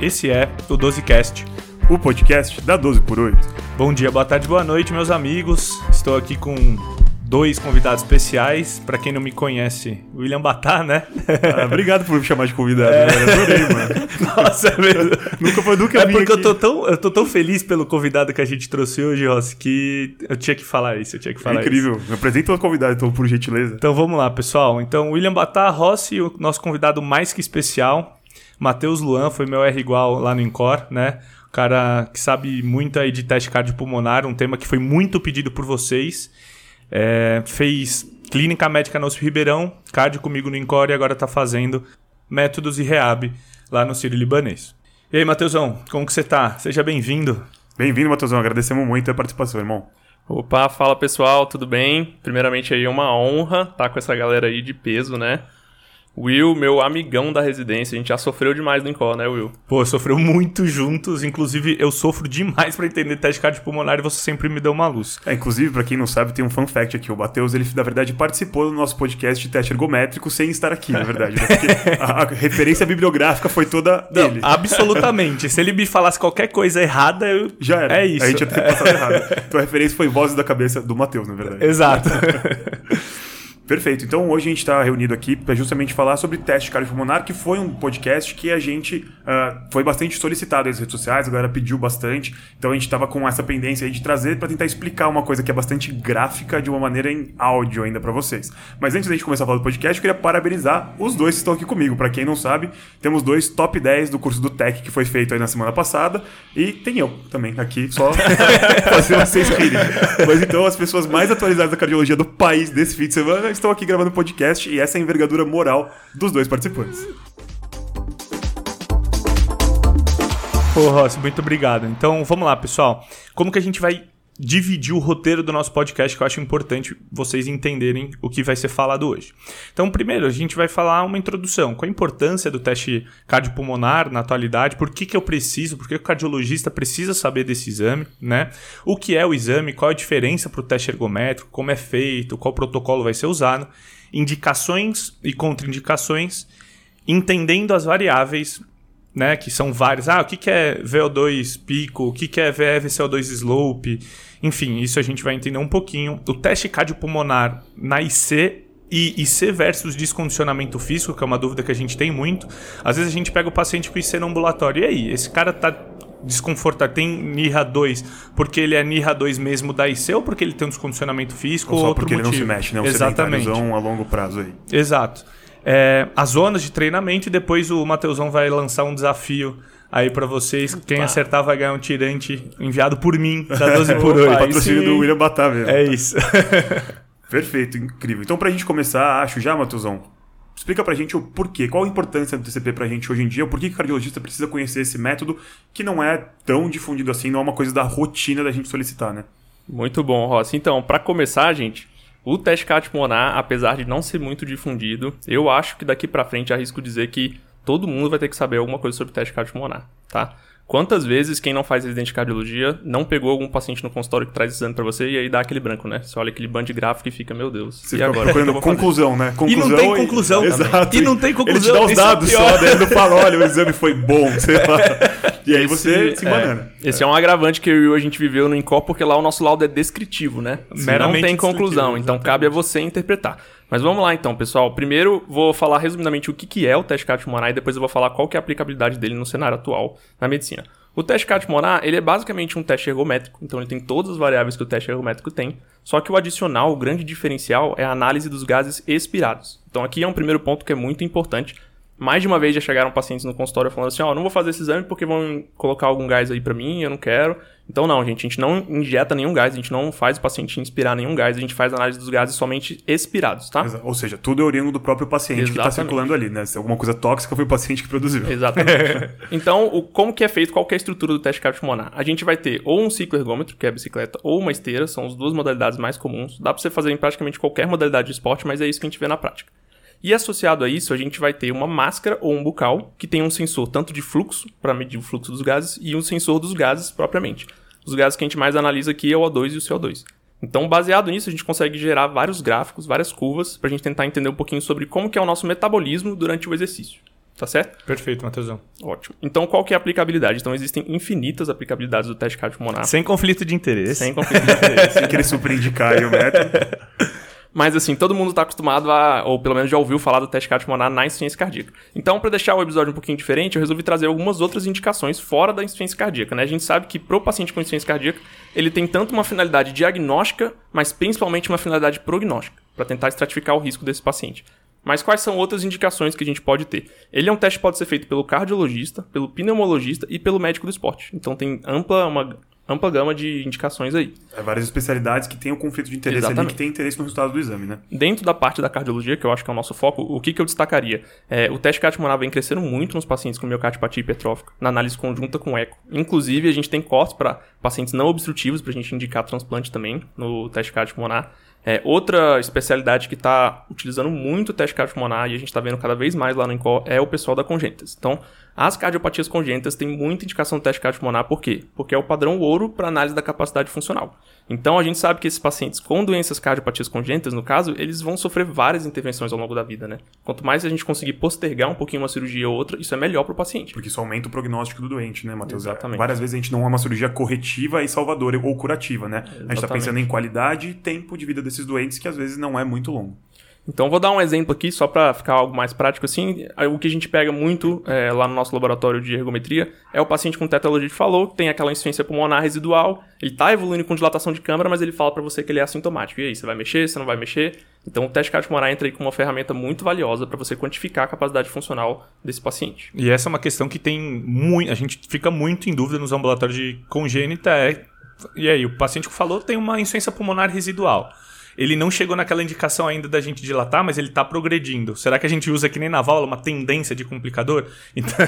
Esse é o 12cast, o podcast da 12 por 8. Bom dia, boa tarde, boa noite, meus amigos. Estou aqui com dois convidados especiais. Para quem não me conhece, William Batá, né? Ah, obrigado por me chamar de convidado, é... Né? Adorei, mano. Nossa, é mesmo. nunca foi nunca É porque aqui. eu tô, tão, eu tô tão feliz pelo convidado que a gente trouxe hoje, Rossi, que eu tinha que falar isso, eu tinha que falar é incrível. isso. Me apresenta o convidado, então, por gentileza. Então vamos lá, pessoal. Então, William Batá, Rossi, o nosso convidado mais que especial, Matheus Luan, foi meu R igual lá no Incor, né? O cara que sabe muito aí de teste cardiopulmonar, um tema que foi muito pedido por vocês. É, fez clínica médica no Ribeirão, cardio comigo no Encore e agora está fazendo métodos e reab lá no Sírio Libanês. E aí, Matheusão, como que você tá? Seja bem-vindo. Bem-vindo, Matheusão. Agradecemos muito a participação, irmão. Opa, fala pessoal, tudo bem? Primeiramente aí uma honra estar tá com essa galera aí de peso, né? Will, meu amigão da residência, a gente já sofreu demais no Incó, né, Will? Pô, sofreu muito juntos, inclusive eu sofro demais para entender teste cardiopulmonar e você sempre me deu uma luz. É, inclusive, para quem não sabe, tem um fun fact aqui. O Matheus, ele na verdade participou do nosso podcast de teste ergométrico sem estar aqui, na verdade. Né? Porque a, a, referência bibliográfica foi toda não, dele. Absolutamente. Se ele me falasse qualquer coisa errada, eu... Já era. É isso. A gente ia ter passado errado. Então a referência foi Vozes da Cabeça do Matheus, na verdade. Exato. Perfeito. Então hoje a gente está reunido aqui para justamente falar sobre teste cardiopulmonar, que foi um podcast que a gente uh, foi bastante solicitado nas redes sociais, a galera pediu bastante. Então a gente estava com essa pendência de trazer para tentar explicar uma coisa que é bastante gráfica de uma maneira em áudio ainda para vocês. Mas antes da gente começar a falar do podcast, eu queria parabenizar os dois que estão aqui comigo. Para quem não sabe, temos dois top 10 do curso do Tech que foi feito aí na semana passada e tem eu também aqui, só fazer vocês rirem. Mas então as pessoas mais atualizadas da cardiologia do país desse fim de semana estão aqui gravando podcast e essa é a envergadura moral dos dois participantes. Pô, Rossi, muito obrigado. Então, vamos lá, pessoal. Como que a gente vai dividir o roteiro do nosso podcast, que eu acho importante vocês entenderem o que vai ser falado hoje. Então, primeiro, a gente vai falar uma introdução, qual a importância do teste cardiopulmonar na atualidade, por que, que eu preciso, por que o cardiologista precisa saber desse exame, né? O que é o exame, qual a diferença para o teste ergométrico, como é feito, qual protocolo vai ser usado, indicações e contraindicações, entendendo as variáveis né, que são vários. Ah, o que, que é VO2 pico, o que, que é VFCO2 slope, enfim, isso a gente vai entender um pouquinho. O teste cardiopulmonar na IC e IC versus descondicionamento físico, que é uma dúvida que a gente tem muito. Às vezes a gente pega o paciente com IC no ambulatório, e aí, esse cara tá desconfortado, tem NIRA 2 porque ele é NIRA 2 mesmo da IC ou porque ele tem um descondicionamento físico ou, ou só outro porque motivo? ele não se mexe, né? Um Exatamente. a longo prazo aí. Exato é, as zonas de treinamento e depois o Mateusão vai lançar um desafio aí para vocês. Quem Opa. acertar vai ganhar um tirante enviado por mim, da 12 por 8. Patrocínio do William Batá mesmo. É isso. Perfeito, incrível. Então pra gente começar, acho já, Mateusão, explica pra gente o porquê, qual a importância do TCP pra gente hoje em dia, por que o cardiologista precisa conhecer esse método que não é tão difundido assim, não é uma coisa da rotina da gente solicitar, né? Muito bom, Rossi. Então, para começar, gente, o teste cardiopulmonar, apesar de não ser muito difundido, eu acho que daqui para frente arrisco dizer que todo mundo vai ter que saber alguma coisa sobre teste cardiopulmonar, tá? Quantas vezes quem não faz residente de cardiologia não pegou algum paciente no consultório que traz exame para você e aí dá aquele branco, né? Você olha aquele band gráfico e fica, meu Deus. Você e fica agora? procurando conclusão, né? Conclusão e não tem conclusão. E... Exato. E não tem conclusão. Ele te dá os dados é só, daí ele não fala, olha, o exame foi bom, sei lá. E aí você esse, se banana. É, esse é. é um agravante que eu e o a gente viveu no Incop, porque lá o nosso laudo é descritivo, né? Meramente não tem conclusão, então cabe a você interpretar. Mas vamos lá então, pessoal. Primeiro vou falar resumidamente o que, que é o teste cardiopulmonar e depois eu vou falar qual que é a aplicabilidade dele no cenário atual na medicina. O teste cardiopulmonar, ele é basicamente um teste ergométrico, então ele tem todas as variáveis que o teste ergométrico tem, só que o adicional, o grande diferencial é a análise dos gases expirados. Então aqui é um primeiro ponto que é muito importante. Mais de uma vez já chegaram pacientes no consultório falando assim, ó, oh, não vou fazer esse exame porque vão colocar algum gás aí para mim, eu não quero. Então não, gente, a gente não injeta nenhum gás, a gente não faz o paciente inspirar nenhum gás, a gente faz análise dos gases somente expirados, tá? Ou seja, tudo é oriundo do próprio paciente Exatamente. que está circulando ali, né? Se alguma coisa tóxica foi o paciente que produziu. Exatamente. então, o, como que é feito, qual que é a estrutura do teste cardiopulmonar? A gente vai ter ou um ciclo ergômetro, que é a bicicleta, ou uma esteira, são as duas modalidades mais comuns. Dá para você fazer em praticamente qualquer modalidade de esporte, mas é isso que a gente vê na prática. E associado a isso, a gente vai ter uma máscara ou um bucal que tem um sensor tanto de fluxo, para medir o fluxo dos gases, e um sensor dos gases propriamente. Os gases que a gente mais analisa aqui é o O2 e o CO2. Então, baseado nisso, a gente consegue gerar vários gráficos, várias curvas, para a gente tentar entender um pouquinho sobre como que é o nosso metabolismo durante o exercício. Tá certo? Perfeito, Matheusão. Ótimo. Então, qual que é a aplicabilidade? Então, existem infinitas aplicabilidades do teste cardiopulmonar. Sem conflito de interesse. Sem conflito de interesse. Sem querer super indicar aí o método. Mas assim, todo mundo está acostumado a, ou pelo menos já ouviu falar do teste cardiopulmonar na insuficiência cardíaca. Então, para deixar o episódio um pouquinho diferente, eu resolvi trazer algumas outras indicações fora da insuficiência cardíaca. Né? A gente sabe que para o paciente com insuficiência cardíaca, ele tem tanto uma finalidade diagnóstica, mas principalmente uma finalidade prognóstica, para tentar estratificar o risco desse paciente. Mas quais são outras indicações que a gente pode ter? Ele é um teste que pode ser feito pelo cardiologista, pelo pneumologista e pelo médico do esporte. Então tem ampla, uma ampla gama de indicações aí. É várias especialidades que têm o conflito de interesse Exatamente. ali, que tem interesse no resultado do exame, né? Dentro da parte da cardiologia, que eu acho que é o nosso foco, o que, que eu destacaria? É, o teste cardiopulmonar vem crescendo muito nos pacientes com miocardiopatia hipertrófica, na análise conjunta com eco. Inclusive, a gente tem cortes para pacientes não obstrutivos, para a gente indicar transplante também no teste cardiopulmonar. É, outra especialidade que está utilizando muito o teste cardiopulmonar e a gente está vendo cada vez mais lá no INCO é o pessoal da congênitas. Então, as cardiopatias congênitas têm muita indicação do teste cardiopulmonar, por quê? Porque é o padrão ouro para análise da capacidade funcional. Então, a gente sabe que esses pacientes com doenças cardiopatias congênitas, no caso, eles vão sofrer várias intervenções ao longo da vida, né? Quanto mais a gente conseguir postergar um pouquinho uma cirurgia ou outra, isso é melhor para o paciente. Porque isso aumenta o prognóstico do doente, né, Matheus? Exatamente. Várias vezes a gente não é uma cirurgia corretiva e salvadora ou curativa, né? A gente está Exatamente. pensando em qualidade e tempo de vida desses doentes, que às vezes não é muito longo. Então, vou dar um exemplo aqui, só para ficar algo mais prático assim. O que a gente pega muito é, lá no nosso laboratório de ergometria é o paciente com tetralogia de Fallot, que tem aquela insuficiência pulmonar residual, ele tá evoluindo com dilatação de câmara, mas ele fala para você que ele é assintomático. E aí, você vai mexer, você não vai mexer? Então, o teste cardiopulmonar entra aí com uma ferramenta muito valiosa para você quantificar a capacidade funcional desse paciente. E essa é uma questão que tem muito. A gente fica muito em dúvida nos ambulatórios de congênita. É, e aí, o paciente que falou tem uma insuficiência pulmonar residual. Ele não chegou naquela indicação ainda da gente dilatar, mas ele está progredindo. Será que a gente usa que nem na válvula uma tendência de complicador? Então,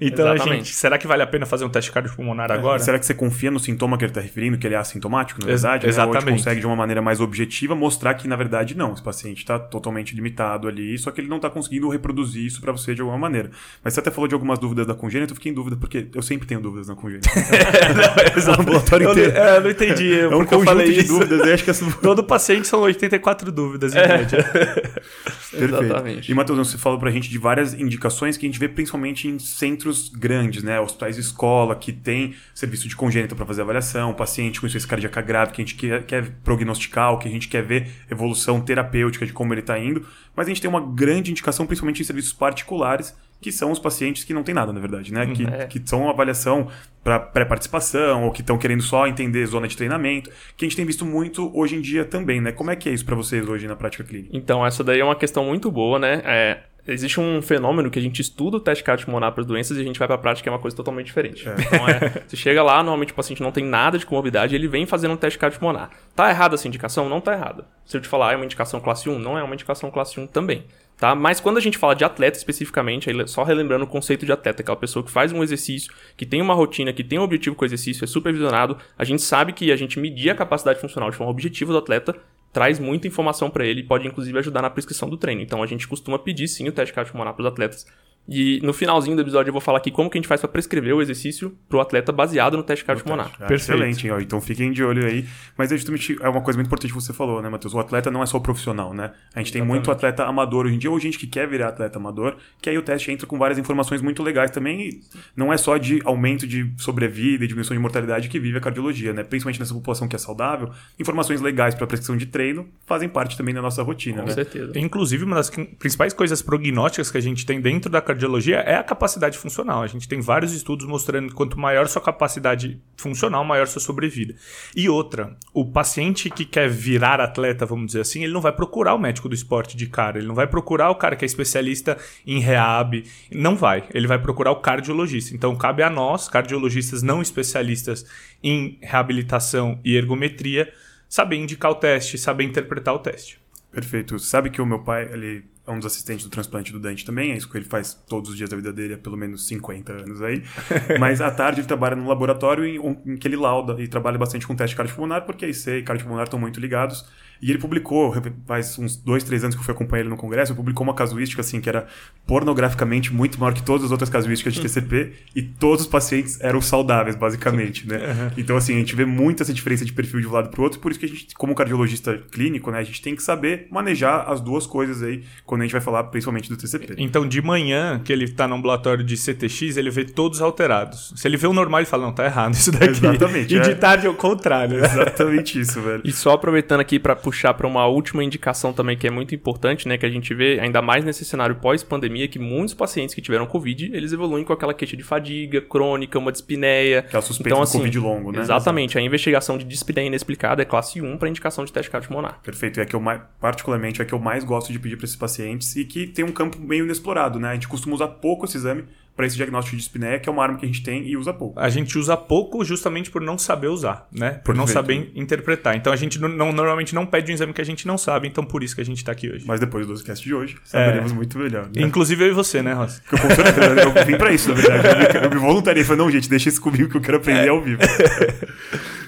então a Exatamente. gente, será que vale a pena fazer um teste cardiopulmonar agora? Será que você confia no sintoma que ele está referindo, que ele é assintomático, na Ex- verdade? né? Ou a exatamente. gente consegue, de uma maneira mais objetiva, mostrar que, na verdade, não. Esse paciente está totalmente limitado ali, só que ele não está conseguindo reproduzir isso para você de alguma maneira. Mas você até falou de algumas dúvidas da congênita, eu fiquei em dúvida, porque eu sempre tenho dúvidas na congênita. Exato. O ambulatório Eu, inteiro. é, eu não entendi. É um conjunto falei de isso. dúvidas, eu acho que essa... Todo paciente são 84 dúvidas em É. média. Perfeito. Exatamente. E, Matheus, você falou pra gente de várias indicações que a gente vê principalmente em centros grandes, né? Hospitais de escola, que tem serviço de congênita para fazer avaliação, paciente com insuficiência cardíaca grave, que a gente quer, quer prognosticar, que a gente quer ver evolução terapêutica de como ele está indo. Mas a gente tem uma grande indicação, principalmente em serviços particulares, que são os pacientes que não tem nada, na verdade, né? Que, É. que são uma avaliação para pré-participação, ou que estão querendo só entender zona de treinamento, que a gente tem visto muito hoje em dia também, né? Como é que é isso para vocês hoje na prática clínica? Então, essa daí é uma questão muito boa, né? É, existe um fenômeno que a gente estuda o teste cardiopulmonar para as doenças e a gente vai para a prática que é uma coisa totalmente diferente. Então, é, você chega lá, normalmente o paciente não tem nada de comorbidade, ele vem fazendo um teste cardiopulmonar. Tá errada essa indicação? Não tá errada. Se eu te falar, é uma indicação classe 1? Não é uma indicação classe 1 também. Tá? Mas quando a gente fala de atleta especificamente, só relembrando o conceito de atleta, aquela pessoa que faz um exercício, que tem uma rotina, que tem um objetivo com o exercício, é supervisionado, a gente sabe que a gente medir a capacidade funcional de forma objetiva do atleta traz muita informação para ele e pode inclusive ajudar na prescrição do treino. Então a gente costuma pedir sim o teste cardiopulmonar para os atletas. E no finalzinho do episódio eu vou falar aqui como que a gente faz para prescrever o exercício pro atleta baseado no teste cardiopulmonar. Ah, Perfeito. Excelente, ó. então fiquem de olho aí. Mas é justamente é uma coisa muito importante que você falou, né, Matheus? O atleta não é só o profissional, né? A gente tem muito atleta amador hoje em dia, ou gente que quer virar atleta amador, que aí o teste entra com várias informações muito legais também. E não é só de aumento de sobrevida e diminuição de mortalidade que vive a cardiologia, né? Principalmente nessa população que é saudável. Informações legais para prescrição de treino fazem parte também da nossa rotina, Com né? certeza. Inclusive, uma das principais coisas prognósticas que a gente tem dentro da cardiologia é a capacidade funcional. A gente tem vários estudos mostrando que quanto maior sua capacidade funcional, maior sua sobrevida. E outra, o paciente que quer virar atleta, vamos dizer assim, ele não vai procurar o médico do esporte de cara, ele não vai procurar o cara que é especialista em rehab, não vai. Ele vai procurar o cardiologista. Então, cabe a nós, cardiologistas não especialistas em reabilitação e ergometria, saber indicar o teste, saber interpretar o teste. Perfeito. Sabe que o meu pai, ele é um dos assistentes do transplante do dente também, é isso que ele faz todos os dias da vida dele há pelo menos 50 anos aí. Mas à tarde ele trabalha num laboratório em, em que ele lauda e trabalha bastante com teste cardiopulmonar, porque IC e cardiopulmonar estão muito ligados. E ele publicou, faz uns dois, três anos que eu fui acompanhar ele no congresso, ele publicou uma casuística assim que era pornograficamente muito maior que todas as outras casuísticas de TCP e todos os pacientes eram saudáveis, basicamente, né? Então, assim, a gente vê muito essa diferença de perfil de um lado pro outro, por isso que a gente, como cardiologista clínico, né, a gente tem que saber manejar as duas coisas aí quando a gente vai falar principalmente do TCP. Então, de manhã, que ele tá no ambulatório de CTX, ele vê todos alterados. Se ele vê o normal, ele fala, não, tá errado isso daqui. Exatamente, E é. de tarde é o contrário. né? Exatamente isso, velho. E só aproveitando aqui para puxar para uma última indicação também que é muito importante, né, que a gente vê ainda mais nesse cenário pós-pandemia que muitos pacientes que tiveram covid, eles evoluem com aquela queixa de fadiga crônica, uma dispneia. Aquela suspeita do Covid longo, né? Exatamente, a investigação de dispneia inexplicada é classe 1 para indicação de teste cardiopulmonar. Perfeito. É que eu mais, particularmente é que eu mais gosto de pedir para esses pacientes e que tem um campo meio inexplorado, né? A gente costuma usar pouco esse exame para esse diagnóstico de dispneia, que é uma arma que a gente tem e usa pouco. A gente usa pouco justamente por não saber usar, né? Por não Perfeito. saber interpretar. Então a gente não- não- normalmente não pede um exame que a gente não sabe, então por isso que a gente tá aqui hoje. Mas depois do cast de hoje, saberemos muito melhor. Né? Inclusive eu e você, né, Ross? Porque eu, com certeza, eu vim pra isso, na verdade. Eu me, eu me voluntariei. Falei, não, gente, deixa isso comigo que eu quero aprender ao vivo.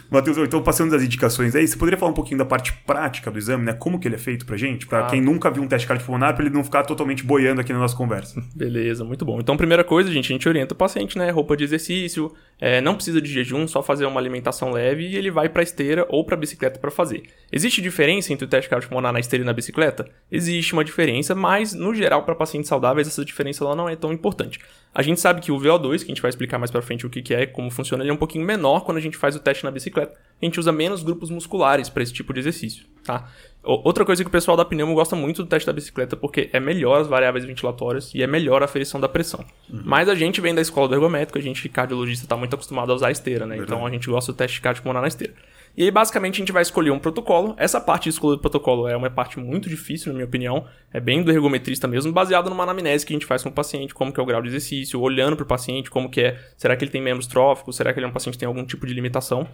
Matheus, então passando das indicações aí, você poderia falar um pouquinho da parte prática do exame, né? Como que ele é feito pra gente? Pra Ah. quem nunca viu um teste cardiopulmonar, pra ele não ficar totalmente boiando aqui na nossa conversa. Beleza, muito bom. Então, primeira coisa, gente, a gente orienta o paciente, né? Roupa de exercício, é, não precisa de jejum, só fazer uma alimentação leve e ele vai pra esteira ou pra bicicleta pra fazer. Existe diferença entre o teste cardiopulmonar na esteira e na bicicleta? Existe uma diferença, mas no geral para pacientes saudáveis essa diferença ela não é tão importante. A gente sabe que o VO2, que a gente vai explicar mais pra frente o que que é, como funciona, ele é um pouquinho menor quando a gente faz o teste na bicicleta. A gente usa menos grupos musculares para esse tipo de exercício, tá? Outra coisa que o pessoal da pneumo gosta muito do teste da bicicleta porque é melhor as variáveis ventilatórias e é melhor a aferição da pressão. Mas a gente vem da escola do ergométrico, a gente cardiologista está muito acostumado a usar a esteira, né? Então a gente gosta do teste cardiopulmonar na esteira. E aí, basicamente, a gente vai escolher um protocolo. Essa parte de escolha do protocolo é uma parte muito difícil, na minha opinião. É bem do ergometrista mesmo, baseado numa anamnese que a gente faz com o paciente, como que é o grau de exercício, olhando para o paciente, como que é, será que ele tem membros tróficos, será que ele é um paciente que tem algum tipo de limitação.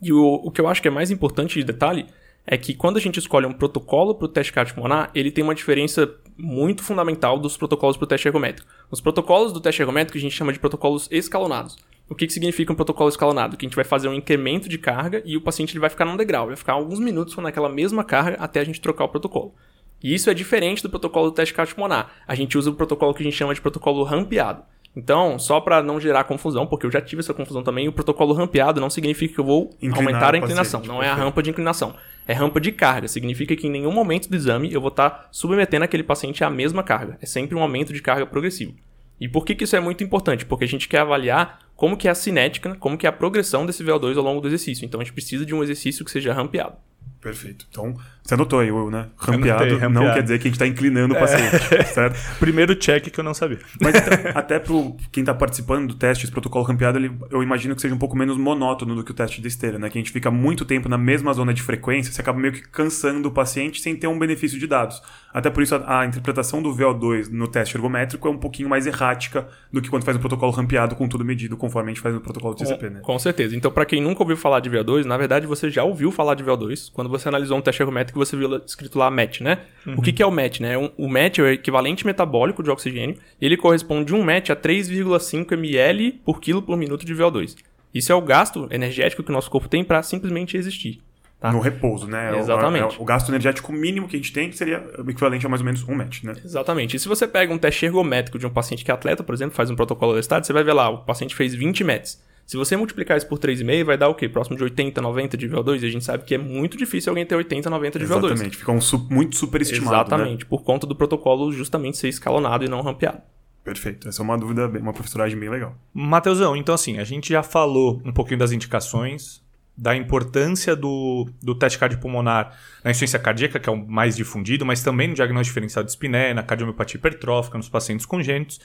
E o, o que eu acho que é mais importante de detalhe é que quando a gente escolhe um protocolo para o teste cardiopulmonar, ele tem uma diferença muito fundamental dos protocolos para o teste ergométrico. Os protocolos do teste ergométrico a gente chama de protocolos escalonados. O que, que significa um protocolo escalonado? Que a gente vai fazer um incremento de carga e o paciente ele vai ficar num degrau, vai ficar alguns minutos naquela mesma carga até a gente trocar o protocolo. E isso é diferente do protocolo do teste cardiopulmonar. A gente usa o protocolo que a gente chama de protocolo rampeado. Então, só para não gerar confusão, porque eu já tive essa confusão também, o protocolo rampeado não significa que eu vou Inclinar aumentar a inclinação, não é a rampa de inclinação. É rampa de carga, significa que em nenhum momento do exame eu vou estar submetendo aquele paciente à mesma carga. É sempre um aumento de carga progressivo. E por que, que isso é muito importante? Porque a gente quer avaliar como que é a cinética, como que é a progressão desse VO2 ao longo do exercício. Então a gente precisa de um exercício que seja rampeado. Perfeito. Então, você anotou aí, Will, né? Rampeado, Anotei, não rampeado. quer dizer que a gente tá inclinando o paciente, certo? Primeiro check que eu não sabia. Mas então, até pro quem tá participando do teste, esse protocolo rampeado, ele, eu imagino que seja um pouco menos monótono do que o teste de esteira, né? Que a gente fica muito tempo na mesma zona de frequência, você acaba meio que cansando o paciente sem ter um benefício de dados. Até por isso a, a interpretação do VO2 no teste ergométrico é um pouquinho mais errática do que quando faz um protocolo rampeado com tudo medido, conforme a gente faz no protocolo de TCP, né? Com certeza. Então, para quem nunca ouviu falar de VO2, na verdade você já ouviu falar de VO2 quando você analisou um teste ergométrico você viu escrito lá MET, né? O que, que é o MET, né? O MET é o equivalente metabólico de oxigênio e ele corresponde um MET a 3,5 ml por quilo por minuto de VO2. Isso é o gasto energético que o nosso corpo tem para simplesmente existir. Tá? No repouso, né? É o- Exatamente. é o, o gasto energético mínimo que a gente tem, seria o equivalente a mais ou menos um match, né? Exatamente. E se você pega um teste ergométrico de um paciente que é atleta, por exemplo, faz um protocolo da estado, você vai ver lá, o paciente fez 20 METs. Se você multiplicar isso por 3,5, vai dar o quê? Próximo de 80, 90 de VO2. E a gente sabe que é muito difícil alguém ter 80, 90 de VO2. Exatamente. Fica um su- muito superestimado, né? Exatamente, por conta do protocolo justamente ser escalonado e não rampeado. Perfeito. Essa é uma dúvida, bem- uma professoragem bem legal. Mateusão, então assim, a gente já falou um pouquinho das indicações, da importância do, do teste cardiopulmonar na insuficiência cardíaca, que é o mais difundido, mas também no diagnóstico diferencial de espiné, na cardiomiopatia hipertrófica, nos pacientes congênitos.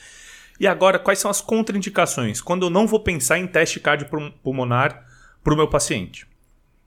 E agora, quais são as contraindicações? Quando eu não vou pensar em teste cardiopulmonar para o meu paciente?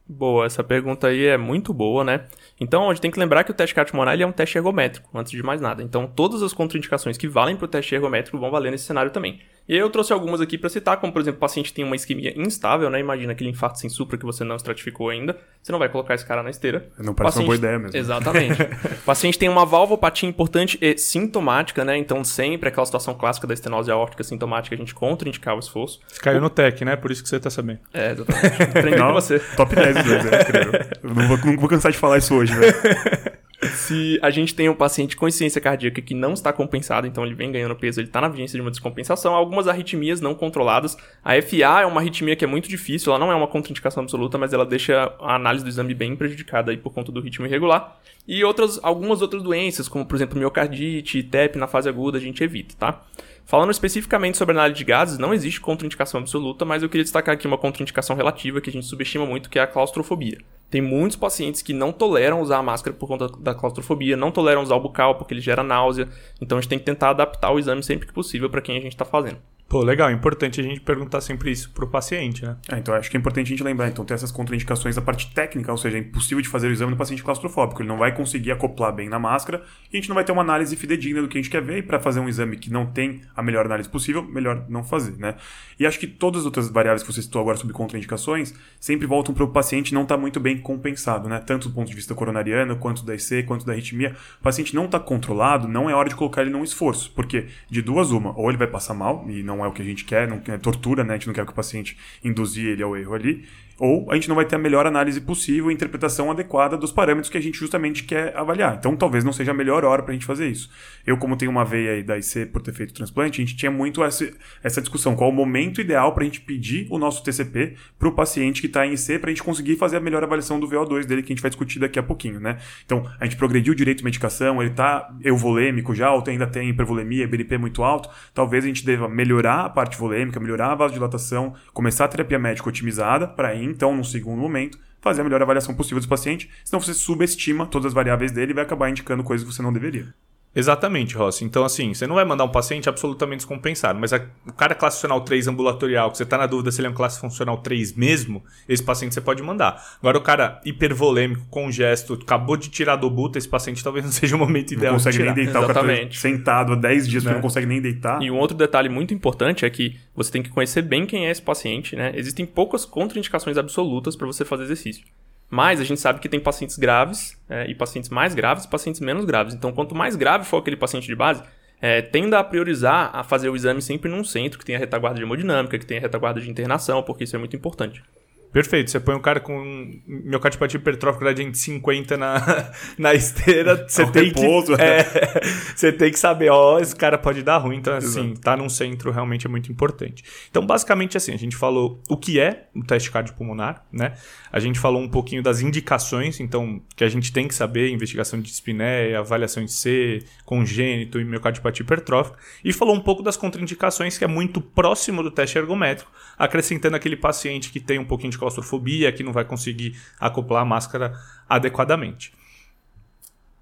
Boa, essa pergunta aí é muito boa, né? Então, a gente tem que lembrar que o teste cardiopulmonar é um teste ergométrico, antes de mais nada. Então, todas as contraindicações que valem para o teste ergométrico vão valer nesse cenário também. E aí eu trouxe algumas aqui para citar, como por exemplo, o paciente tem uma isquemia instável, né? Imagina aquele infarto sem supra que você não estratificou ainda. Você não vai colocar esse cara na esteira. Não parece uma Paciente- boa ideia mesmo. Exatamente. o paciente tem uma valvopatia importante e sintomática, né? Então, sempre aquela situação clássica da estenose aórtica sintomática, a gente contraindicar o esforço. Você caiu no tech, né? Por isso que você tá sabendo. É, exatamente. Aprendi com Não, você. Top 10 dos dois, é incrível. Eu não vou, não vou cansar de falar isso hoje, velho. Se a gente tem um paciente com insuficiência cardíaca que não está compensado, então ele vem ganhando peso, ele está na vigência de uma descompensação, algumas arritmias não controladas. A FA é uma arritmia que é muito difícil, ela não é uma contraindicação absoluta, mas ela deixa a análise do exame bem prejudicada aí por conta do ritmo irregular. E outras, algumas outras doenças, como por exemplo miocardite, TEP na fase aguda, a gente evita, tá? Falando especificamente sobre análise de gases, não existe contraindicação absoluta, mas eu queria destacar aqui uma contraindicação relativa que a gente subestima muito, que é a claustrofobia. Tem muitos pacientes que não toleram usar a máscara por conta da claustrofobia, não toleram usar o bucal porque ele gera náusea, então a gente tem que tentar adaptar o exame sempre que possível para quem a gente está fazendo. Pô, legal. É importante a gente perguntar sempre isso pro paciente, né? É, então acho que é importante a gente lembrar. Então, tem essas contraindicações da parte técnica, ou seja, é impossível de fazer o exame no paciente claustrofóbico. Ele não vai conseguir acoplar bem na máscara e a gente não vai ter uma análise fidedigna do que a gente quer ver. E para fazer um exame que não tem a melhor análise possível, melhor não fazer, né? E acho que todas as outras variáveis que você citou agora sobre contraindicações sempre voltam para o paciente não estar tá muito bem compensado, né? Tanto do ponto de vista coronariano, quanto da IC, quanto da arritmia. O paciente não está controlado, não é hora de colocar ele num esforço. Porque de duas, uma, ou ele vai passar mal, e não é o que a gente quer, não é tortura, né? A gente não quer que o paciente induzir ele ao erro ali ou a gente não vai ter a melhor análise possível e interpretação adequada dos parâmetros que a gente justamente quer avaliar. Então, talvez não seja a melhor hora para a gente fazer isso. Eu, como tenho uma veia aí da IC por ter feito transplante, a gente tinha muito essa, essa discussão: qual o momento ideal para a gente pedir o nosso TCP para o paciente que está em IC para a gente conseguir fazer a melhor avaliação do VO2 dele, que a gente vai discutir daqui a pouquinho, né? Então, a gente progrediu direito de medicação, ele está euvolêmico já, ou ainda tem hipervolemia, BNP muito alto. Talvez a gente deva melhorar a parte volêmica, melhorar a vasodilatação, começar a terapia médica otimizada para então, num segundo momento, fazer a melhor avaliação possível do paciente, senão você subestima todas as variáveis dele e vai acabar indicando coisas que você não deveria. Exatamente, Rossi. Então, assim, você não vai mandar um paciente absolutamente descompensado, mas a, o cara classe funcional 3 ambulatorial, que você está na dúvida se ele é um classe funcional 3 mesmo, esse paciente você pode mandar. Agora, o cara hipervolêmico, congesto, acabou de tirar do buta, esse paciente talvez não seja o momento ideal não consegue de nem deitar, Exatamente. o cara sentado há 10 dias, né? não consegue nem deitar. E um outro detalhe muito importante é que você tem que conhecer bem quem é esse paciente, né? Existem poucas contraindicações absolutas para você fazer exercício. Mas a gente sabe que tem pacientes graves é, e pacientes mais graves e pacientes menos graves. Então, quanto mais grave for aquele paciente de base, é, tenda a priorizar a fazer o exame sempre num centro que tenha retaguarda de hemodinâmica, que tenha retaguarda de internação, porque isso é muito importante. Perfeito. Você põe um cara com miocardiopatia hipertrófica gradiente 50 na, na esteira, você tem repouso, que é, você tem que saber, ó, esse cara pode dar ruim, então assim, Exato. tá num centro realmente é muito importante. Então, basicamente assim, a gente falou o que é o teste cardiopulmonar, né? A gente falou um pouquinho das indicações, então, que a gente tem que saber, investigação de dispneia, avaliação de C, congênito e miocardiopatia hipertrófica, e falou um pouco das contraindicações, que é muito próximo do teste ergométrico, acrescentando aquele paciente que tem um pouquinho de claustrofobia, que não vai conseguir acoplar a máscara adequadamente.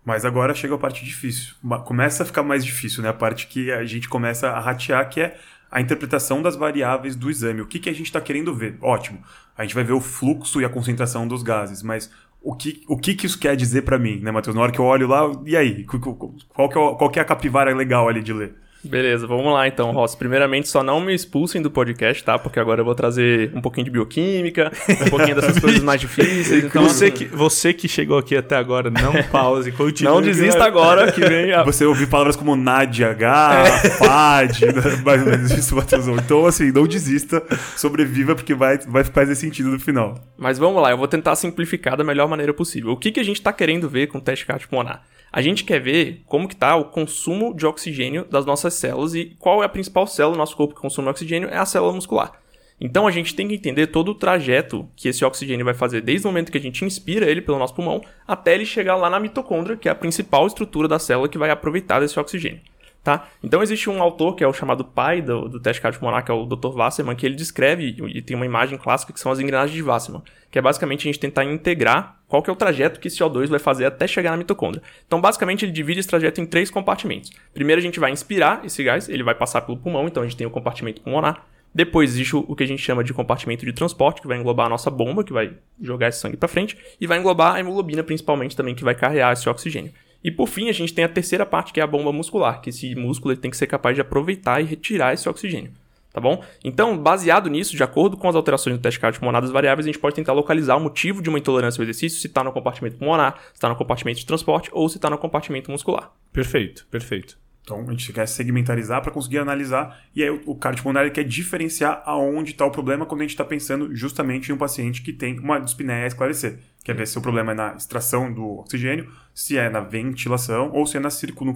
Mas agora chega a parte difícil. Começa a ficar mais difícil, né? A parte que a gente começa a ratear, que é a interpretação das variáveis do exame. O que, que a gente está querendo ver? Ótimo, a gente vai ver o fluxo e a concentração dos gases, mas o que, o que, que isso quer dizer para mim, né, Matheus? Na hora que eu olho lá, e aí? Qual que, é, qual que é a capivara legal ali de ler? Beleza, vamos lá então, Ross. Primeiramente, só não me expulsem do podcast, tá? Porque agora eu vou trazer um pouquinho de bioquímica, um pouquinho dessas coisas mais difíceis. Então... Você, que, você que chegou aqui até agora, não pause, continue. Não desista agora que vem a... Você ouvir palavras como NADH, é. FAD, né? mais ou menos isso, Matheus. Então, assim, não desista, sobreviva, porque vai, vai fazer sentido no final. Mas vamos lá, eu vou tentar simplificar da melhor maneira possível. O que, que a gente está querendo ver com o teste cardiopulmonar? A gente quer ver como que está o consumo de oxigênio das nossas células e qual é a principal célula do nosso corpo que consome oxigênio é a célula muscular. Então a gente tem que entender todo o trajeto que esse oxigênio vai fazer desde o momento que a gente inspira ele pelo nosso pulmão até ele chegar lá na mitocôndria, que é a principal estrutura da célula que vai aproveitar desse oxigênio. Tá? Então existe um autor que é o chamado pai do, do teste cardiopulmonar, que é o Dr. Wasserman, que ele descreve e tem uma imagem clássica que são as engrenagens de Wasserman, que é basicamente a gente tentar integrar qual que é o trajeto que esse CO2 vai fazer até chegar na mitocôndria. Então basicamente ele divide esse trajeto em três compartimentos. Primeiro a gente vai inspirar esse gás, ele vai passar pelo pulmão, então a gente tem o compartimento pulmonar. Depois existe o que a gente chama de compartimento de transporte, que vai englobar a nossa bomba, que vai jogar esse sangue para frente, e vai englobar a hemoglobina principalmente também, que vai carregar esse oxigênio. E por fim, a gente tem a terceira parte, que é a bomba muscular, que esse músculo tem que ser capaz de aproveitar e retirar esse oxigênio. Tá bom? Então, baseado nisso, de acordo com as alterações do teste cardiopulmonar das variáveis, a gente pode tentar localizar o motivo de uma intolerância ao exercício, se está no compartimento pulmonar, se está no compartimento de transporte ou se está no compartimento muscular. Perfeito, perfeito. Então a gente quer segmentarizar para conseguir analisar e aí o cardiopulmonar quer diferenciar aonde está o problema quando a gente está pensando justamente em um paciente que tem uma dispneia a esclarecer. Quer ver se o problema é na extração do oxigênio, se é na ventilação ou se é na circula,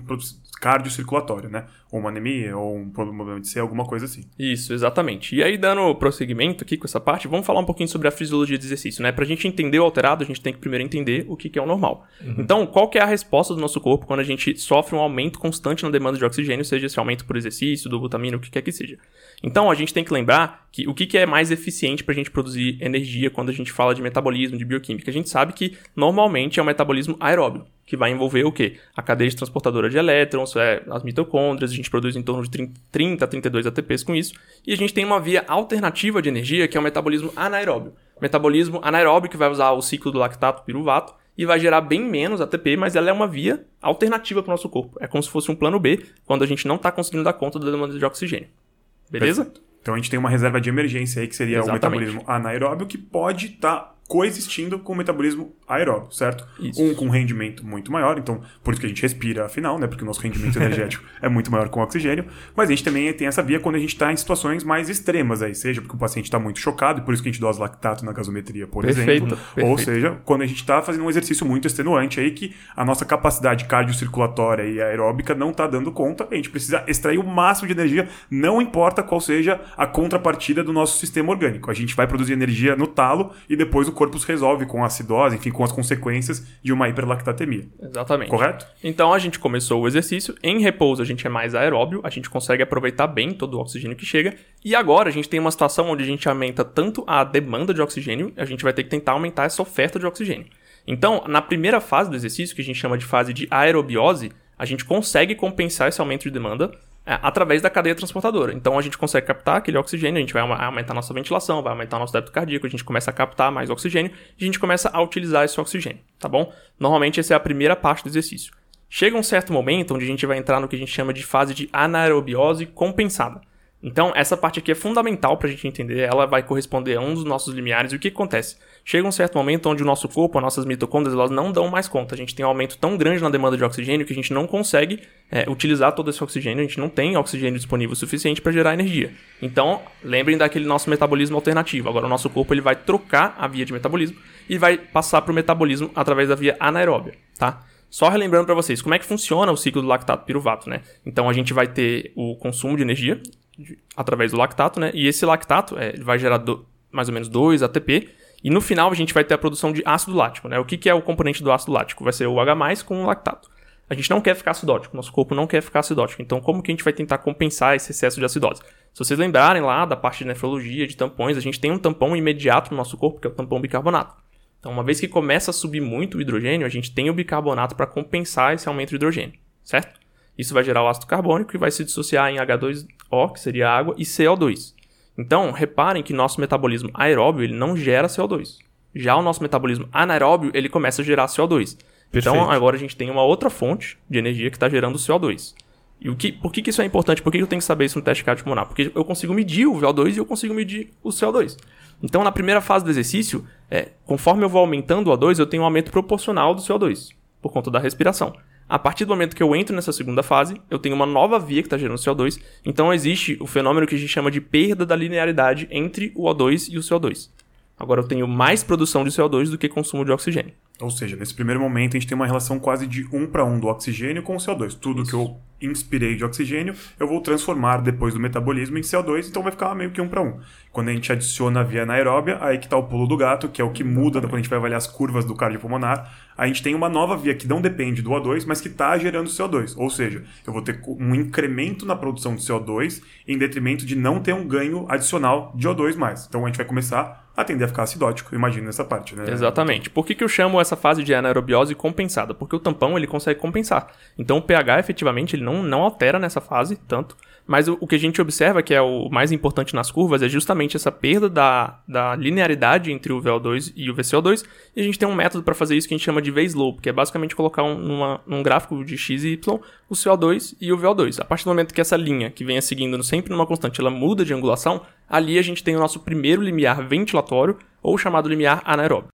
cardiocirculatório, né? Ou uma anemia, ou um problema de ser, alguma coisa assim. Isso, exatamente. E aí, dando prosseguimento aqui com essa parte, vamos falar um pouquinho sobre a fisiologia do exercício, né? Pra gente entender o alterado, a gente tem que primeiro entender o que é o normal. Uhum. Então, qual que é a resposta do nosso corpo quando a gente sofre um aumento constante na demanda de oxigênio, seja esse aumento por exercício, do vitamina, o que quer que seja. Então, a gente tem que lembrar que o que é mais eficiente para a gente produzir energia quando a gente fala de metabolismo, de bioquímica. A gente sabe que normalmente é um metabolismo aeróbio que vai envolver o quê? A cadeia de transportadora de elétrons, é, as mitocôndrias, a gente produz em torno de 30 a 32 ATPs com isso, e a gente tem uma via alternativa de energia que é o metabolismo anaeróbio. Metabolismo anaeróbio que vai usar o ciclo do lactato piruvato e vai gerar bem menos ATP, mas ela é uma via alternativa para o nosso corpo. É como se fosse um plano B quando a gente não está conseguindo dar conta da demanda de oxigênio. Beleza? Perfeito. Então a gente tem uma reserva de emergência aí que seria Exatamente. o metabolismo anaeróbio que pode estar tá coexistindo com o metabolismo aeróbio, certo? Isso. Um com rendimento muito maior, então por isso que a gente respira, afinal, né? Porque o nosso rendimento energético é muito maior com o oxigênio. Mas a gente também tem essa via quando a gente está em situações mais extremas aí, seja porque o paciente está muito chocado e por isso que a gente dosa lactato na gasometria, por perfeito, exemplo. Perfeito. Ou seja, quando a gente está fazendo um exercício muito extenuante aí que a nossa capacidade cardiocirculatória e aeróbica não está dando conta, a gente precisa extrair o máximo de energia, não importa qual seja a contrapartida do nosso sistema orgânico. A gente vai produzir energia no talo e depois o corpo se resolve com a acidose, enfim, com as consequências de uma hiperlactatemia. Exatamente. Correto? Então a gente começou o exercício, em repouso a gente é mais aeróbio, a gente consegue aproveitar bem todo o oxigênio que chega, e agora a gente tem uma situação onde a gente aumenta tanto a demanda de oxigênio, a gente vai ter que tentar aumentar essa oferta de oxigênio. Então, na primeira fase do exercício, que a gente chama de fase de aerobiose, a gente consegue compensar esse aumento de demanda é, através da cadeia transportadora. Então a gente consegue captar aquele oxigênio, a gente vai aumentar nossa ventilação, vai aumentar nosso débito cardíaco, a gente começa a captar mais oxigênio e a gente começa a utilizar esse oxigênio, tá bom? Normalmente essa é a primeira parte do exercício. Chega um certo momento onde a gente vai entrar no que a gente chama de fase de anaerobiose compensada. Então, essa parte aqui é fundamental para a gente entender, ela vai corresponder a um dos nossos limiares. E o que acontece? Chega um certo momento onde o nosso corpo, as nossas mitocôndrias, elas não dão mais conta. A gente tem um aumento tão grande na demanda de oxigênio que a gente não consegue é, utilizar todo esse oxigênio, a gente não tem oxigênio disponível suficiente para gerar energia. Então, lembrem daquele nosso metabolismo alternativo. Agora, o nosso corpo ele vai trocar a via de metabolismo e vai passar para o metabolismo através da via anaeróbia, tá? Só relembrando para vocês como é que funciona o ciclo do lactato piruvato, né? Então a gente vai ter o consumo de energia, através do lactato, né? E esse lactato é, vai gerar do, mais ou menos 2 ATP. E no final a gente vai ter a produção de ácido lático, né? O que, que é o componente do ácido lático? Vai ser o H+, com o lactato. A gente não quer ficar acidótico, nosso corpo não quer ficar acidótico. Então, como que a gente vai tentar compensar esse excesso de acidose? Se vocês lembrarem lá da parte de nefrologia, de tampões, a gente tem um tampão imediato no nosso corpo, que é o tampão bicarbonato. Então, uma vez que começa a subir muito o hidrogênio, a gente tem o bicarbonato para compensar esse aumento de hidrogênio, certo? Isso vai gerar o ácido carbônico e vai se dissociar em H2O, que seria água, e CO2. Então, reparem que nosso metabolismo aeróbio ele não gera CO2. Já o nosso metabolismo anaeróbio ele começa a gerar CO2. Então, Perfeito. Então, agora a gente tem uma outra fonte de energia que está gerando CO2. E o que, por que, que isso é importante? Por que eu tenho que saber isso no teste cardiopulmonar? Porque eu consigo medir o VO2 e eu consigo medir o CO2. Então, na primeira fase do exercício, é, conforme eu vou aumentando o O2, eu tenho um aumento proporcional do CO2, por conta da respiração. A partir do momento que eu entro nessa segunda fase, eu tenho uma nova via que está gerando CO2, então existe o fenômeno que a gente chama de perda da linearidade entre o O2 e o CO2. Agora eu tenho mais produção de CO2 do que consumo de oxigênio. Ou seja, nesse primeiro momento a gente tem uma relação quase de um para um do oxigênio com o CO2. Tudo Isso. que eu inspirei de oxigênio, eu vou transformar depois do metabolismo em CO2, então vai ficar meio que um para um. Quando a gente adiciona a via anaeróbia, aí que está o pulo do gato, que é o que muda quando a gente vai avaliar as curvas do cardiopulmonar. A gente tem uma nova via que não depende do O2, mas que está gerando CO2. Ou seja, eu vou ter um incremento na produção de CO2 em detrimento de não ter um ganho adicional de O2 mais. Então a gente vai começar a tender a ficar acidótico, imagina essa parte, né? Exatamente. Por que, que eu chamo essa fase de anaerobiose compensada? Porque o tampão ele consegue compensar. Então o pH efetivamente ele não, não altera nessa fase tanto, mas o, o, que a gente observa, que é o mais importante nas curvas, é justamente essa perda da, da linearidade entre o VO2 e o VCO2. E a gente tem um método para fazer isso que a gente chama de V-slope, que é basicamente colocar um, gráfico de x e y o CO2 e o VO2. A partir do momento que essa linha, que venha seguindo sempre numa constante, ela muda de angulação, ali a gente tem o nosso primeiro limiar ventilatório, ou chamado limiar anaeróbio.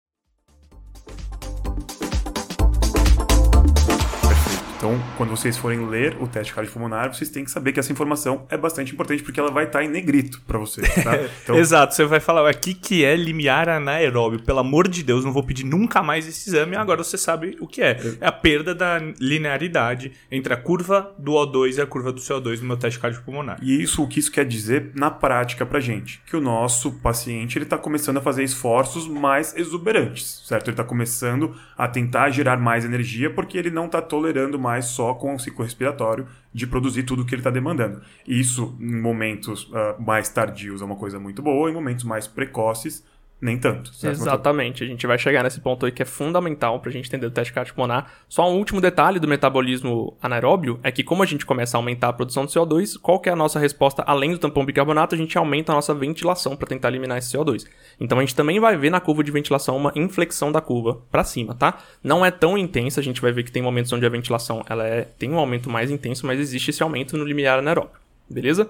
Então, quando vocês forem ler o teste cardiopulmonar, vocês têm que saber que essa informação é bastante importante porque ela vai estar em negrito para vocês, tá? Então... Exato, você vai falar, aqui que é limiar anaeróbio. Pelo amor de Deus, não vou pedir nunca mais esse exame, agora você sabe o que é. É a perda da linearidade entre a curva do O2 e a curva do CO2 no meu teste cardiopulmonar. E isso, o que isso quer dizer na prática pra gente? Que o nosso paciente, ele tá começando a fazer esforços mais exuberantes, certo? Ele tá começando a tentar gerar mais energia porque ele não tá tolerando mais só com o ciclo respiratório de produzir tudo o que ele está demandando. Isso, em momentos uh, mais tardios, é uma coisa muito boa, em momentos mais precoces, nem tanto. Certo? Exatamente. A gente vai chegar nesse ponto aí que é fundamental para a gente entender o teste cardiopulmonar. Só um último detalhe do metabolismo anaeróbio é que como a gente começa a aumentar a produção de CO2, qual que é a nossa resposta além do tampão bicarbonato? A gente aumenta a nossa ventilação para tentar eliminar esse CO2. Então a gente também vai ver na curva de ventilação uma inflexão da curva para cima, tá? Não é tão intensa, a gente vai ver que tem momentos onde a ventilação ela é, tem um aumento mais intenso, mas existe esse aumento no limiar anaeróbio. Beleza?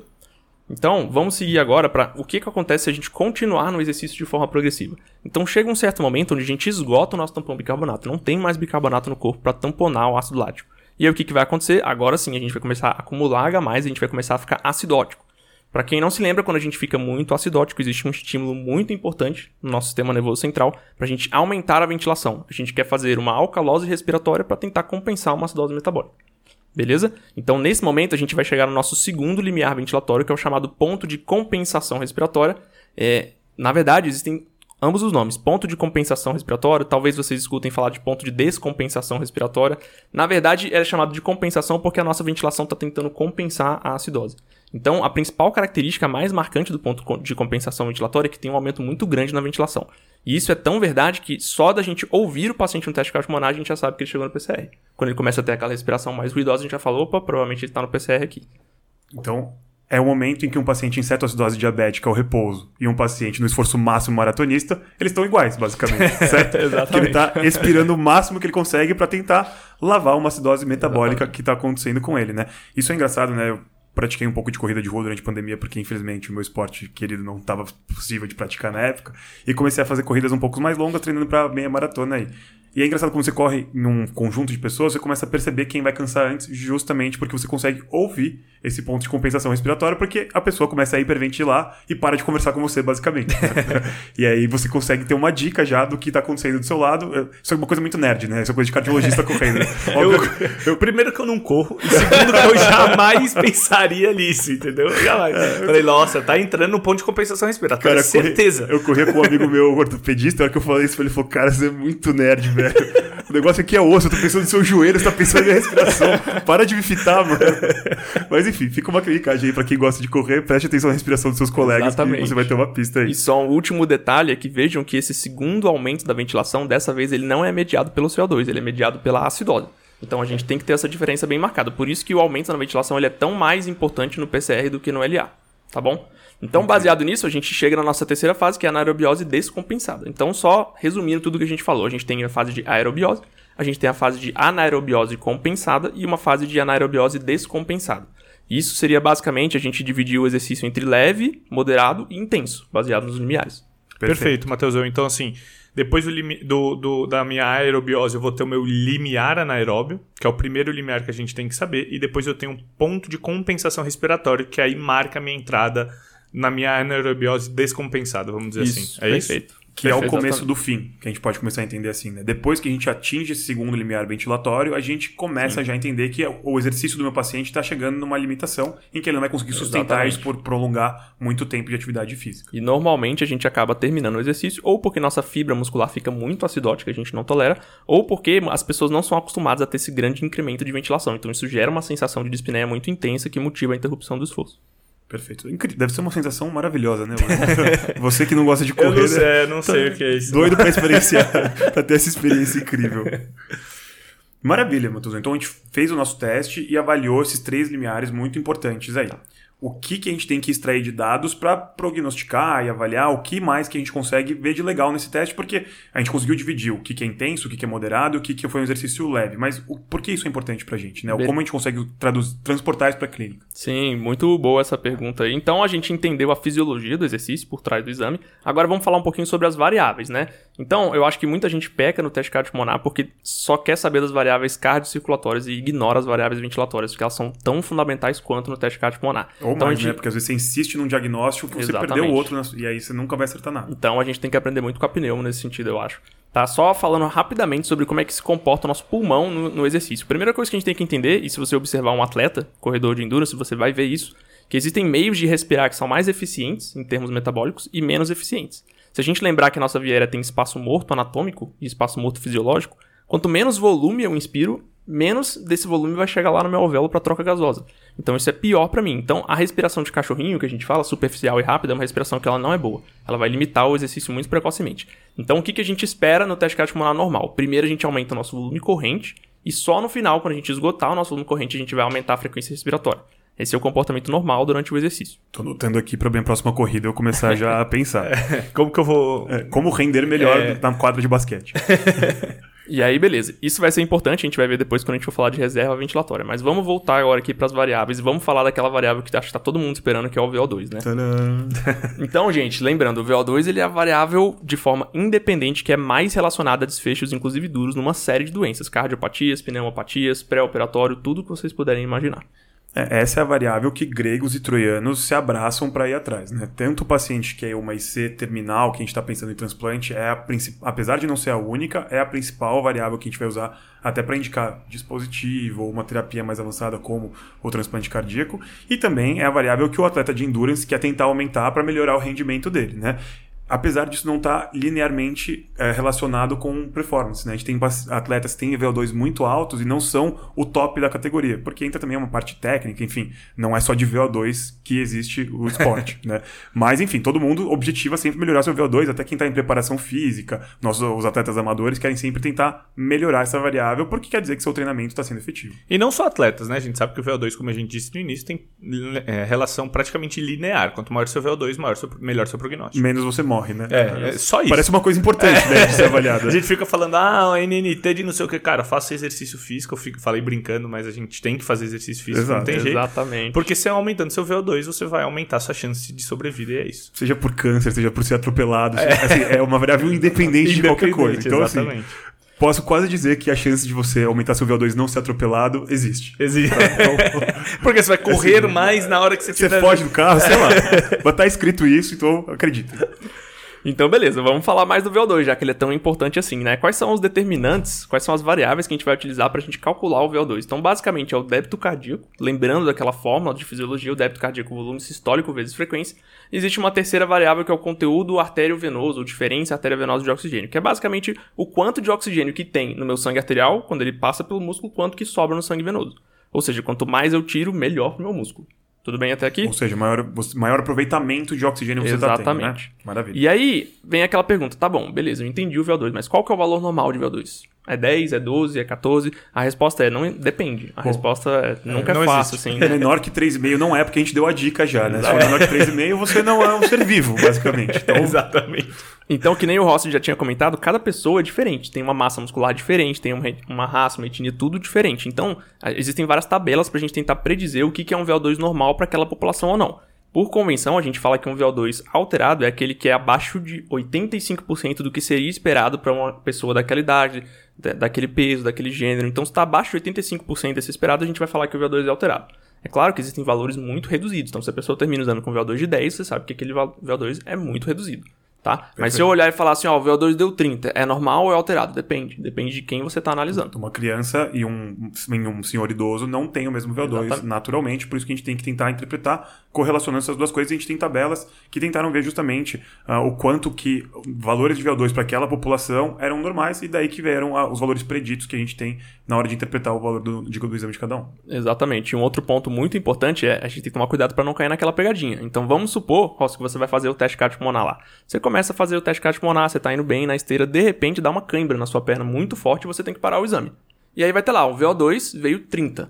Então, vamos seguir agora para o que, que acontece se a gente continuar no exercício de forma progressiva. Então, chega um certo momento onde a gente esgota o nosso tampão bicarbonato. Não tem mais bicarbonato no corpo para tamponar o ácido lático. E aí, o que, que vai acontecer? Agora sim, a gente vai começar a acumular H+, a gente vai começar a ficar acidótico. Para quem não se lembra, quando a gente fica muito acidótico, existe um estímulo muito importante no nosso sistema nervoso central para a gente aumentar a ventilação. A gente quer fazer uma alcalose respiratória para tentar compensar uma acidose metabólica. Beleza? Então, nesse momento, a gente vai chegar no nosso segundo limiar ventilatório, que é o chamado ponto de compensação respiratória. É, na verdade, existem ambos os nomes. Ponto de compensação respiratória, talvez vocês escutem falar de ponto de descompensação respiratória. Na verdade, é chamado de compensação porque a nossa ventilação está tentando compensar a acidose. Então, a principal característica mais marcante do ponto de compensação ventilatória é que tem um aumento muito grande na ventilação. E isso é tão verdade que só da gente ouvir o paciente no teste cardiopulmonar a gente já sabe que ele chegou no PCR. Quando ele começa a ter aquela respiração mais ruidosa, a gente já falou, opa, provavelmente ele está no PCR aqui. Então, é o momento em que um paciente em cetoacidose diabética, ao repouso, e um paciente no esforço máximo maratonista, eles estão iguais, basicamente, certo? Exatamente. Que ele está expirando o máximo que ele consegue para tentar lavar uma acidose metabólica Exatamente. que está acontecendo com ele, né? Isso é engraçado, né? Eu pratiquei um pouco de corrida de rua durante a pandemia, porque infelizmente o meu esporte querido não estava possível de praticar na época. E comecei a fazer corridas um pouco mais longas, treinando para meia maratona aí. E é engraçado quando você corre num conjunto de pessoas, você começa a perceber quem vai cansar antes, justamente porque você consegue ouvir esse ponto de compensação respiratória, porque a pessoa começa a hiperventilar e para de conversar com você, basicamente. e aí você consegue ter uma dica já do que está acontecendo do seu lado. Isso é uma coisa muito nerd, né? Isso é coisa de cardiologista correndo. Né? eu, eu, primeiro que eu não corro, e segundo que eu jamais pensaria nisso, entendeu? Jamais. É, Falei, nossa, tá entrando no ponto de compensação respiratória, cara, certeza. Eu corria com um amigo meu ortopedista, a hora que eu falei isso, ele falou, cara, você é muito nerd, velho. O negócio aqui é osso, eu tô pensando no seu joelho, você tá pensando em respiração. Para de me fitar, mano. Mas enfim, fica uma clinicagem aí pra quem gosta de correr, preste atenção na respiração dos seus colegas, Exatamente. você vai ter uma pista aí. E só um último detalhe é que vejam que esse segundo aumento da ventilação, dessa vez, ele não é mediado pelo CO2, ele é mediado pela acidose. Então a gente tem que ter essa diferença bem marcada. Por isso que o aumento na ventilação ele é tão mais importante no PCR do que no LA. Tá bom? Então, baseado nisso, a gente chega na nossa terceira fase, que é a anaerobiose descompensada. Então, só resumindo tudo que a gente falou, a gente tem a fase de aerobiose, a gente tem a fase de anaerobiose compensada e uma fase de anaerobiose descompensada. Isso seria basicamente a gente dividir o exercício entre leve, moderado e intenso, baseado nos limiares. Perfeito, Perfeito Matheus. Então, assim, depois do, do, do, da minha aerobiose, eu vou ter o meu limiar anaeróbio, que é o primeiro limiar que a gente tem que saber, e depois eu tenho um ponto de compensação respiratória, que aí marca a minha entrada na minha anaerobiose descompensada, vamos dizer isso, assim. É perfeito. isso? Que perfeito, é o começo exatamente. do fim, que a gente pode começar a entender assim, né? Depois que a gente atinge esse segundo limiar ventilatório, a gente começa Sim. já a entender que o exercício do meu paciente está chegando numa limitação em que ele não vai conseguir sustentar exatamente. isso por prolongar muito tempo de atividade física. E normalmente a gente acaba terminando o exercício ou porque nossa fibra muscular fica muito acidótica, a gente não tolera, ou porque as pessoas não são acostumadas a ter esse grande incremento de ventilação. Então isso gera uma sensação de dispneia muito intensa que motiva a interrupção do esforço. Perfeito. Deve ser uma sensação maravilhosa, né? Você que não gosta de correr. Eu não sei, né? não sei tá o que é isso. Doido pra experienciar, pra ter essa experiência incrível. Maravilha, Matheus. Então a gente fez o nosso teste e avaliou esses três limiares muito importantes aí. O que, que a gente tem que extrair de dados para prognosticar e avaliar o que mais que a gente consegue ver de legal nesse teste, porque a gente conseguiu dividir o que, que é intenso, o que, que é moderado, o que, que foi um exercício leve. Mas o, por que isso é importante para a gente? Né? Como a gente consegue transportar isso para a clínica? Sim, muito boa essa pergunta aí. Então a gente entendeu a fisiologia do exercício por trás do exame. Agora vamos falar um pouquinho sobre as variáveis, né? Então eu acho que muita gente peca no teste cardiopulmonar porque só quer saber das variáveis cardiocirculatórias e ignora as variáveis ventilatórias, porque elas são tão fundamentais quanto no teste cardiopulmonar. Ou então, mais, gente... né? Porque às vezes você insiste num diagnóstico, você Exatamente. perdeu o outro e aí você nunca vai acertar nada. Então a gente tem que aprender muito com a pneumo nesse sentido, eu acho. Tá? Só falando rapidamente sobre como é que se comporta o nosso pulmão no, no exercício. Primeira coisa que a gente tem que entender, e se você observar um atleta, corredor de endurance, você vai ver isso, que existem meios de respirar que são mais eficientes em termos metabólicos e menos eficientes. Se a gente lembrar que a nossa viéria tem espaço morto anatômico e espaço morto fisiológico, quanto menos volume eu inspiro, menos desse volume vai chegar lá no meu alvéolo para troca gasosa. Então isso é pior para mim. Então a respiração de cachorrinho que a gente fala, superficial e rápida, é uma respiração que ela não é boa. Ela vai limitar o exercício muito precocemente. Então o que, que a gente espera no teste cardiopulmonar normal? Primeiro a gente aumenta o nosso volume corrente e só no final, quando a gente esgotar o nosso volume corrente, a gente vai aumentar a frequência respiratória. Esse é o comportamento normal durante o exercício. Tô notando aqui para minha próxima corrida eu começar já a pensar. É, como que eu vou. É, como render melhor é... na quadra de basquete. E aí, beleza. Isso vai ser importante, a gente vai ver depois quando a gente for falar de reserva ventilatória. Mas vamos voltar agora aqui para as variáveis e vamos falar daquela variável que acho que tá todo mundo esperando, que é o VO2, né? então, gente, lembrando, o VO2 ele é a variável de forma independente que é mais relacionada a desfechos, inclusive duros, numa série de doenças, cardiopatias, pneumopatias, pré-operatório, tudo que vocês puderem imaginar. É, essa é a variável que gregos e troianos se abraçam para ir atrás. Né? Tanto o paciente que é uma IC terminal, que a gente está pensando em transplante, é a apesar de não ser a única, é a principal variável que a gente vai usar até para indicar dispositivo ou uma terapia mais avançada como o transplante cardíaco. E também é a variável que o atleta de endurance quer tentar aumentar para melhorar o rendimento dele. Né? Apesar disso não estar tá linearmente é, relacionado com performance. Né? A gente tem atletas que têm VO2 muito altos e não são o top da categoria, porque entra também uma parte técnica, enfim, não é só de VO2 que existe o esporte. né? Mas, enfim, todo mundo objetiva sempre melhorar seu VO2, até quem está em preparação física, nós, os atletas amadores, querem sempre tentar melhorar essa variável, porque quer dizer que seu treinamento está sendo efetivo. E não só atletas, né? A gente sabe que o VO2, como a gente disse no início, tem é, relação praticamente linear. Quanto maior seu VO2, maior seu, melhor seu prognóstico. Menos você morre, né? É, é só isso. Parece uma coisa importante, é. né, de ser avaliada. a gente fica falando, ah, o NNT de não sei o que. Cara, faça exercício físico. Eu fico, falei brincando, mas a gente tem que fazer exercício físico, Exato. não tem jeito. Exatamente. Porque se aumentando seu VO2, você vai aumentar sua chance de sobrevida e é isso. Seja por câncer, seja por ser atropelado. É, assim, é uma variável independente, independente de qualquer coisa. Então, assim, exatamente. assim posso quase dizer que a chance de você aumentar seu VO2 e não ser atropelado existe. Existe. Então, Porque você vai correr assim, mais na hora que você Você tiver... foge do carro, sei lá. Mas tá escrito isso, então acredita. Então, beleza, vamos falar mais do VO2, já que ele é tão importante assim, né? Quais são os determinantes, quais são as variáveis que a gente vai utilizar para a gente calcular o VO2? Então, basicamente, é o débito cardíaco, lembrando daquela fórmula de fisiologia, o débito cardíaco, volume sistólico vezes frequência. Existe uma terceira variável que é o conteúdo artério-venoso, ou diferença artério-venosa de oxigênio, que é basicamente o quanto de oxigênio que tem no meu sangue arterial, quando ele passa pelo músculo, quanto que sobra no sangue venoso. Ou seja, quanto mais eu tiro, melhor para o meu músculo. Tudo bem até aqui? Ou seja, maior, maior aproveitamento de oxigênio você está tendo, né? Maravilha. E aí, vem aquela pergunta, tá bom, beleza, eu entendi o VO2, mas qual que é o valor normal de VO2? É 10, é 12, é 14? A resposta é, não depende. A Bom, resposta é, nunca é, é fácil, existe. assim. É menor que 3,5 não é, porque a gente deu a dica já, né? Se for menor que 3,5, você não é um ser vivo, basicamente. Então... Exatamente. Então, que nem o Rossi já tinha comentado, cada pessoa é diferente. Tem uma massa muscular diferente, tem uma raça, uma etnia, tudo diferente. Então, existem várias tabelas pra gente tentar predizer o que é um VO2 normal para aquela população ou não. Por convenção, a gente fala que um VO2 alterado é aquele que é abaixo de 85% do que seria esperado para uma pessoa daquela idade, daquele peso, daquele gênero. Então, se está abaixo de 85% desse esperado, a gente vai falar que o VO2 é alterado. É claro que existem valores muito reduzidos. Então, se a pessoa termina usando com VO2 de 10, você sabe que aquele VO2 é muito reduzido tá? Perfeito. Mas se eu olhar e falar assim, ó, o VO2 deu 30, é normal ou é alterado? Depende. Depende de quem você está analisando. Uma criança e um, um senhor idoso não tem o mesmo VO2 Exatamente. naturalmente, por isso que a gente tem que tentar interpretar correlacionando essas duas coisas. A gente tem tabelas que tentaram ver justamente uh, o quanto que valores de VO2 para aquela população eram normais e daí que vieram uh, os valores preditos que a gente tem na hora de interpretar o valor do, do, do exame de cada um. Exatamente. Um outro ponto muito importante é a gente tem que tomar cuidado para não cair naquela pegadinha. Então vamos supor, Ross, que você vai fazer o teste cardiopulmonar lá. Você começa começa a fazer o teste cardiopulmonar, você está indo bem na esteira, de repente dá uma cãibra na sua perna muito forte e você tem que parar o exame. E aí vai ter lá, o VO2 veio 30.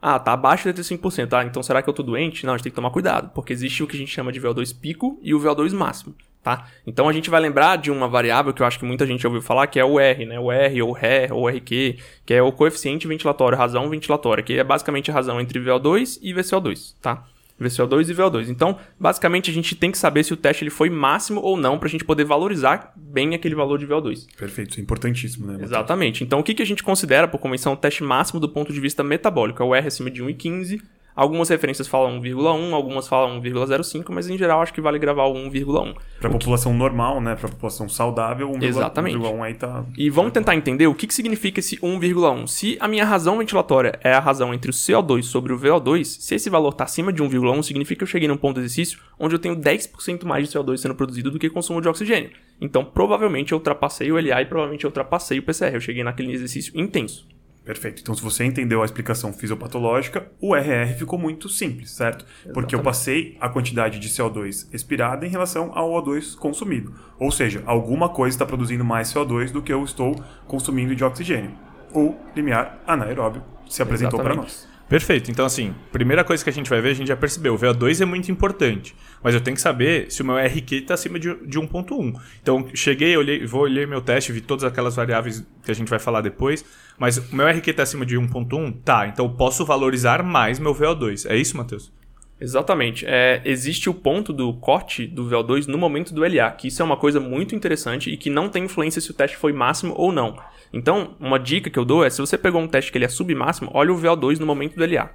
Ah, tá abaixo de 35%. Ah, então será que eu tô doente? Não, a gente tem que tomar cuidado, porque existe o que a gente chama de VO2 pico e o VO2 máximo, tá? Então a gente vai lembrar de uma variável que eu acho que muita gente ouviu falar, que é o R, né? O R, ou RE, ou RQ, que é o coeficiente ventilatório, razão ventilatória, que é basicamente a razão entre VO2 e VCO2, tá? VCO2 e VO2. Então, basicamente, a gente tem que saber se o teste ele foi máximo ou não para a gente poder valorizar bem aquele valor de VO2. Perfeito, isso é importantíssimo, né? Matheus? Exatamente. Então, o que, que a gente considera, por convenção, o teste máximo do ponto de vista metabólico? É o R acima de 1,15. Algumas referências falam 1,1, algumas falam 1,05, mas em geral acho que vale gravar o 1,1. Para a população normal, né? Para a população saudável, 1,1 Exatamente. aí tá. E vamos tentar entender o que, que significa esse 1,1. Se a minha razão ventilatória é a razão entre o CO2 sobre o VO2, se esse valor está acima de 1,1, significa que eu cheguei num ponto de exercício onde eu tenho 10% mais de CO2 sendo produzido do que consumo de oxigênio. Então, provavelmente eu ultrapassei o LA e provavelmente eu ultrapassei o PCR. Eu cheguei naquele exercício intenso. Perfeito. Então, se você entendeu a explicação fisiopatológica, o RR ficou muito simples, certo? Porque eu passei a quantidade de CO2 expirada em relação ao O2 consumido. Ou seja, alguma coisa está produzindo mais CO2 do que eu estou consumindo de oxigênio. O limiar anaeróbio se apresentou para Exatamente. nós. Perfeito. Então, assim, primeira coisa que a gente vai ver, a gente já percebeu, o VO2 é muito importante, mas eu tenho que saber se o meu RQ está acima de, de 1.1. Então, cheguei, olhei, vou olhei meu teste, vi todas aquelas variáveis que a gente vai falar depois, mas o meu RQ está acima de 1.1, tá, então posso valorizar mais meu VO2. É isso, Matheus? Exatamente. É, existe o ponto do corte do VO2 no momento do LA, que isso é uma coisa muito interessante e que não tem influência se o teste foi máximo ou não. Então, uma dica que eu dou é, se você pegou um teste que ele é submáximo, olha o VO2 no momento do LA.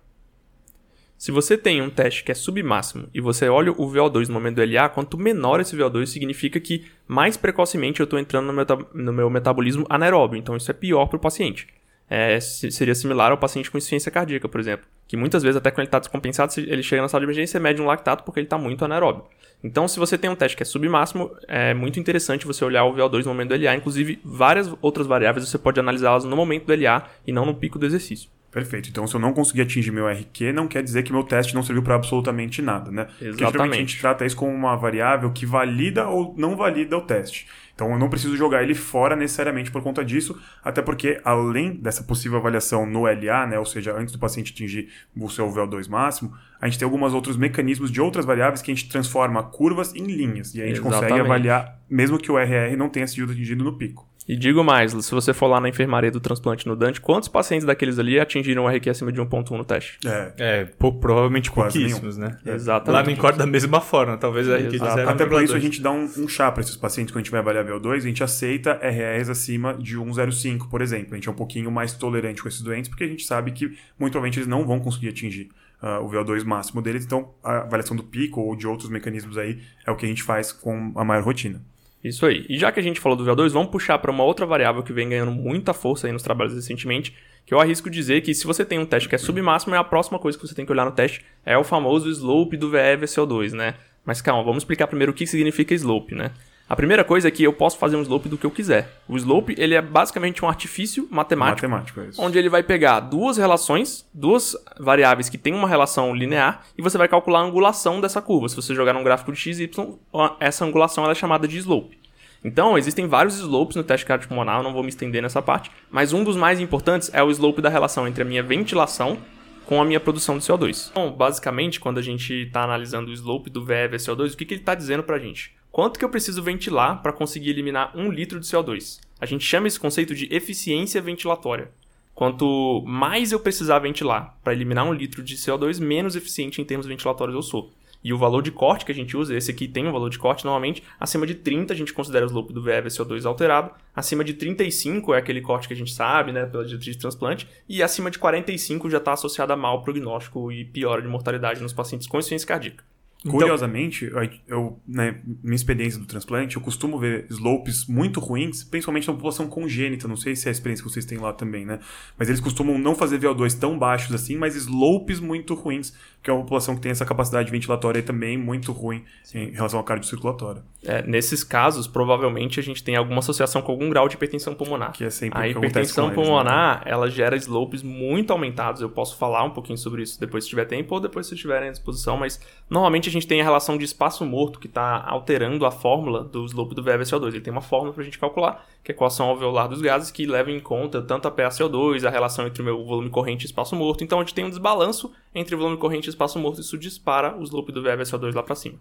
Se você tem um teste que é submáximo e você olha o VO2 no momento do LA, quanto menor esse VO2, significa que mais precocemente eu estou entrando no, no meu metabolismo anaeróbio. Então, isso é pior para o paciente. É, se- seria similar ao paciente com insuficiência cardíaca, por exemplo. Que muitas vezes, até quando ele está descompensado, ele chega na sala de emergência e mede um lactato porque ele está muito anaeróbio. Então, se você tem um teste que é submáximo, é muito interessante você olhar o VO2 no momento do LA. Inclusive, várias outras variáveis você pode analisá-las no momento do LA e não no pico do exercício. Perfeito. Então, se eu não conseguir atingir meu RQ, não quer dizer que meu teste não serviu para absolutamente nada, né? Porque geralmente a Exatamente. gente trata isso como uma variável que valida ou não valida o teste. Então, eu não preciso jogar ele fora necessariamente por conta disso, até porque, além dessa possível avaliação no LA, né, ou seja, antes do paciente atingir o seu VO2 máximo, a gente tem alguns outros mecanismos de outras variáveis que a gente transforma curvas em linhas. E aí a gente consegue Exatamente. avaliar, mesmo que o RR não tenha sido atingido no pico. E digo mais, se você for lá na enfermaria do transplante no Dante, quantos pacientes daqueles ali atingiram o RQ acima de 1.1 no teste? É, É, pou- provavelmente Quase pouquíssimos, né? Exatamente. Lá no Incorde da mesma forma, talvez a RQ de Exato. 0,2. Até por isso a gente dá um, um chá para esses pacientes quando a gente vai avaliar VO2, a gente aceita RRs acima de 1,05, por exemplo. A gente é um pouquinho mais tolerante com esses doentes, porque a gente sabe que muito provavelmente eles não vão conseguir atingir ah, o VO2 máximo deles, então a avaliação do pico ou de outros mecanismos aí é o que a gente faz com a maior rotina. Isso aí. E já que a gente falou do VO2, vamos puxar para uma outra variável que vem ganhando muita força aí nos trabalhos recentemente, que eu arrisco dizer que se você tem um teste que é submáximo, é a próxima coisa que você tem que olhar no teste é o famoso slope do VE-VCO2, né? Mas calma, vamos explicar primeiro o que significa slope, né? A primeira coisa é que eu posso fazer um slope do que eu quiser. O slope, ele é basicamente um artifício matemático, Matemático, é isso. onde ele vai pegar duas relações, duas variáveis que têm uma relação linear, e você vai calcular a angulação dessa curva. Se você jogar num gráfico de x, y, essa angulação é chamada de slope. Então, existem vários slopes no teste cardiopulmonar, eu não vou me estender nessa parte, mas um dos mais importantes é o slope da relação entre a minha ventilação com a minha produção de CO2. Então, basicamente, quando a gente está analisando o slope do VE/VCO2, o que, que ele está dizendo para a gente? Quanto que eu preciso ventilar para conseguir eliminar um litro de CO2? A gente chama esse conceito de eficiência ventilatória. Quanto mais eu precisar ventilar para eliminar um litro de CO2, menos eficiente em termos ventilatórios eu sou. E o valor de corte que a gente usa, esse aqui tem um valor de corte, normalmente, acima de 30 a gente considera o slope do VE/VCO2 alterado, acima de 35 é aquele corte que a gente sabe, né, pela diretriz de transplante, e acima de 45 já está associado a mau prognóstico e piora de mortalidade nos pacientes com insuficiência cardíaca. Curiosamente, eu, eu, né, minha experiência do transplante, eu costumo ver slopes muito ruins, principalmente na população congênita. Não sei se é a experiência que vocês têm lá também, né? Mas eles costumam não fazer VO2 tão baixos assim, mas slopes muito ruins, que é uma população que tem essa capacidade ventilatória também muito ruim em relação ao cardiocirculatório. É, nesses casos, provavelmente a gente tem alguma associação com algum grau de hipertensão pulmonar. Que é sempre A que hipertensão né? pulmonar, ela gera slopes muito aumentados. Eu posso falar um pouquinho sobre isso depois se tiver tempo ou depois se tiverem à disposição, mas normalmente a gente tem a relação de espaço morto que está alterando a fórmula do slope do VFSO2. Ele tem uma fórmula para a gente calcular, que é a equação alveolar dos gases, que leva em conta tanto a PaCO2, a relação entre o meu volume corrente e espaço morto. Então a gente tem um desbalanço entre volume corrente e espaço morto, isso dispara o slope do VFSO2 lá para cima.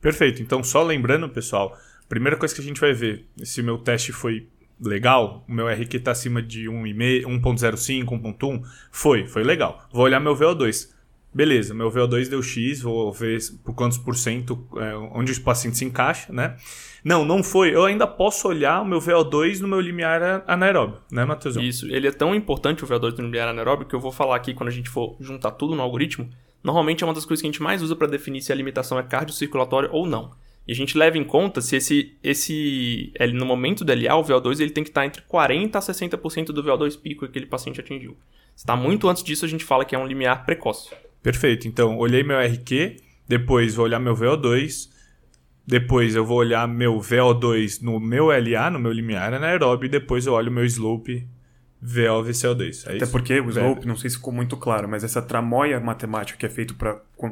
Perfeito. Então, só lembrando, pessoal, primeira coisa que a gente vai ver, se meu teste foi legal, o meu RQ está acima de 1.05, 1.1, foi, foi legal. Vou olhar meu VO2. Beleza, meu VO2 deu X, vou ver por quantos por cento, é, onde o paciente se encaixa, né? Não, não foi. Eu ainda posso olhar o meu VO2 no meu limiar anaeróbio, né, Matheus? Isso, ele é tão importante o VO2 no limiar anaeróbio que eu vou falar aqui quando a gente for juntar tudo no algoritmo. Normalmente é uma das coisas que a gente mais usa para definir se a limitação é cardiocirculatória ou não. E a gente leva em conta se esse, esse no momento do LA, o VO2 ele tem que estar entre 40% a 60% do VO2 pico que aquele paciente atingiu. Se está muito antes disso, a gente fala que é um limiar precoce. Perfeito. Então, olhei meu RQ, depois vou olhar meu VO2, depois eu vou olhar meu VO2 no meu LA, no meu limiar anaeróbio, e depois eu olho meu slope VO-VCO2. É Até porque o slope, não sei se ficou muito claro, mas essa tramóia matemática que é feita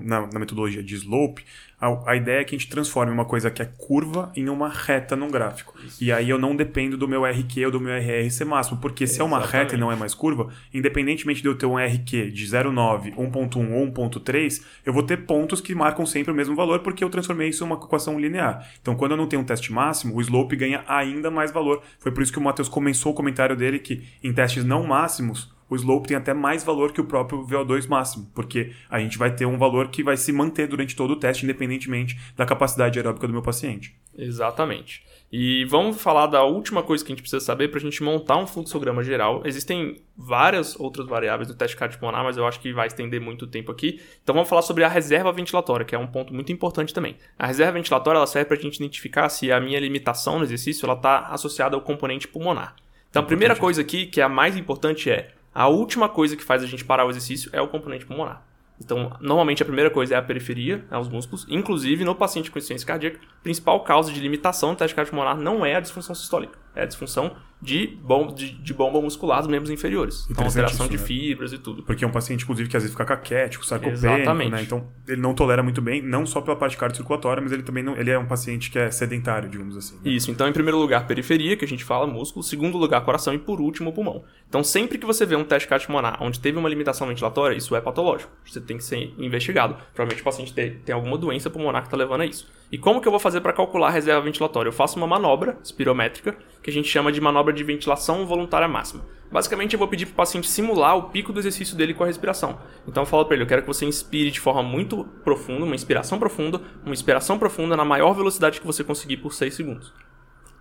na, na metodologia de slope, a, a, ideia é que a gente transforme uma coisa que é curva em uma reta num gráfico. Isso. E aí eu não dependo do meu RQ ou do meu RR ser máximo, porque se Exatamente. é uma reta e não é mais curva, independentemente de eu ter um RQ de 0,9, 1.1 ou 1.3, eu vou ter pontos que marcam sempre o mesmo valor, porque eu transformei isso em uma equação linear. Então, quando eu não tenho um teste máximo, o slope ganha ainda mais valor. Foi por isso que o Matheus começou o comentário dele que em testes não máximos, o slope tem até mais valor que o próprio VO2 máximo, porque a gente vai ter um valor que vai se manter durante todo o teste, independentemente da capacidade aeróbica do meu paciente. Exatamente. E vamos falar da última coisa que a gente precisa saber para a gente montar um fluxograma geral. Existem várias outras variáveis do teste cardiopulmonar, mas eu acho que vai estender muito tempo aqui. Então vamos falar sobre a reserva ventilatória, que é um ponto muito importante também. A reserva ventilatória ela serve para a gente identificar se a minha limitação no exercício está associada ao componente pulmonar. Então a primeira coisa aqui, que é a mais importante, é a última coisa que faz a gente parar o exercício é o componente pulmonar. Então, normalmente a primeira coisa é a periferia, é os músculos. Inclusive, no paciente com insuficiência cardíaca, a principal causa de limitação do teste cardiopulmonar não é a disfunção sistólica, é a disfunção de, bom, de, de bomba muscular dos membros inferiores. Então, alteração isso, de né? fibras e tudo. Porque é um paciente, inclusive, que às vezes fica caquético, sarcopênico, né? Então, ele não tolera muito bem, não só pela parte cardiocirculatória, mas ele também não, ele é um paciente que é sedentário, digamos assim. Né? Isso. Então, em primeiro lugar, periferia, que a gente fala, músculo. Segundo lugar, coração. E por último, pulmão. Então, sempre que você vê um teste cardiopulmonar onde teve uma limitação ventilatória, isso é patológico. Você tem que ser investigado. Provavelmente o paciente tem, tem alguma doença pulmonar que está levando a isso. E como que eu vou fazer para calcular a reserva ventilatória? Eu faço uma manobra espirométrica, que a gente chama de manobra de ventilação voluntária máxima. Basicamente, eu vou pedir para o paciente simular o pico do exercício dele com a respiração. Então, eu falo para ele: eu quero que você inspire de forma muito profunda, uma inspiração profunda, uma expiração profunda na maior velocidade que você conseguir por 6 segundos.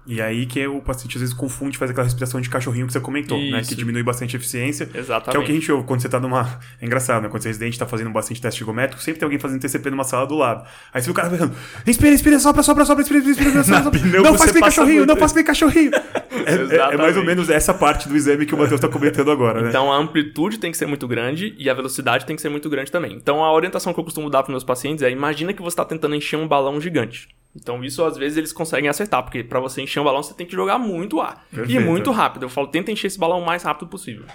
E aí que o paciente às vezes confunde, faz aquela respiração de cachorrinho que você comentou, Isso. né? Que diminui bastante a eficiência. Exatamente. Que é o que a gente ouve quando você tá numa. É engraçado, né? Quando você é residente tá fazendo bastante teste ergométrico, sempre tem alguém fazendo TCP numa sala do lado. Aí você vê o cara falando: inspira, inspira, sopra, sopra, sopra, inspira, inspira, inspira, sopra. Não faz bem cachorrinho, não faz bem cachorrinho. É, é, é, mais ou menos essa parte do exame que o Matheus tá comentando agora, né? Então a amplitude tem que ser muito grande e a velocidade tem que ser muito grande também. Então a orientação que eu costumo dar para meus pacientes é: imagina que você está tentando encher um balão gigante. Então isso às vezes eles conseguem acertar, porque para você encher um balão você tem que jogar muito ar. Perfeito. E muito rápido. Eu falo, tenta encher esse balão o mais rápido possível.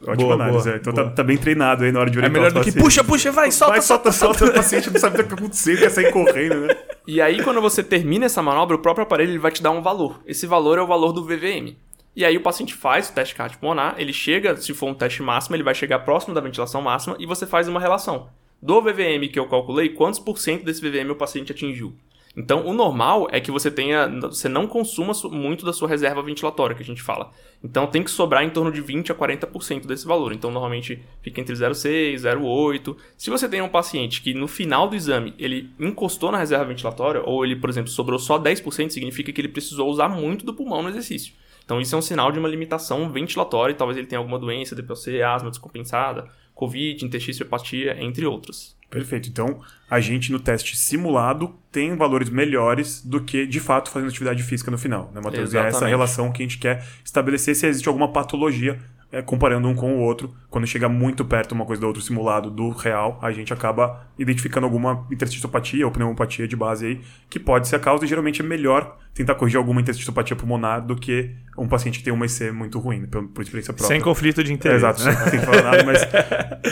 Ótima boa, análise, boa, é. Então tá, tá, bem treinado aí na hora de é orientar É melhor do que puxa, puxa, vai, solta, vai, solta, solta, solta. O paciente não sabe o que tá acontecendo, quer sair correndo, né? E aí quando você termina essa manobra, o próprio aparelho ele vai te dar um valor. Esse valor é o valor do VVM. E aí o paciente faz o teste cardiopulmonar, ele chega, se for um teste máximo, ele vai chegar próximo da ventilação máxima e você faz uma relação. Do VVM que eu calculei, quantos por cento desse VVM o paciente atingiu? Então, o normal é que você tenha, você não consuma muito da sua reserva ventilatória, que a gente fala. Então, tem que sobrar em torno de 20 a 40% desse valor. Então, normalmente fica entre 0,6, 0,8. Se você tem um paciente que no final do exame ele encostou na reserva ventilatória, ou ele, por exemplo, sobrou só 10%, significa que ele precisou usar muito do pulmão no exercício. Então, isso é um sinal de uma limitação ventilatória, talvez ele tenha alguma doença, DPOC, asma descompensada, COVID, intestinopatia, entre outras. Perfeito. Então, a gente no teste simulado tem valores melhores do que de fato fazendo atividade física no final, né, Matheus? E é essa relação que a gente quer estabelecer se existe alguma patologia é, comparando um com o outro. Quando chega muito perto uma coisa do outro simulado do real, a gente acaba identificando alguma interstitopatia ou pneumopatia de base aí, que pode ser a causa e geralmente é melhor tentar corrigir alguma interstiçopatia pulmonar do que um paciente que tem uma IC muito ruim, por, por experiência própria. Sem conflito de É, interesse. exato, né? sem falar nada, mas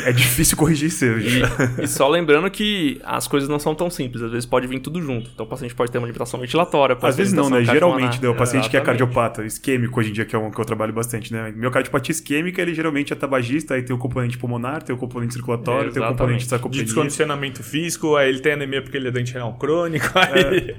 é difícil corrigir IC. hoje. E, e só lembrando que as coisas não são tão simples, às vezes pode vir tudo junto. Então o paciente pode ter uma limitação ventilatória. pode Às vezes não, né? Geralmente, né? o paciente que é Exatamente. cardiopata, isquêmico hoje em dia, que é um que eu trabalho bastante, né? Miocardiopatia isquêmica, ele geralmente é tabagista, aí tem o componente pulmonar, tem o componente circulatório, tem o componente Exatamente. De sarcopenia. descondicionamento físico, aí ele tem anemia porque ele é doente renal crônico. Aí...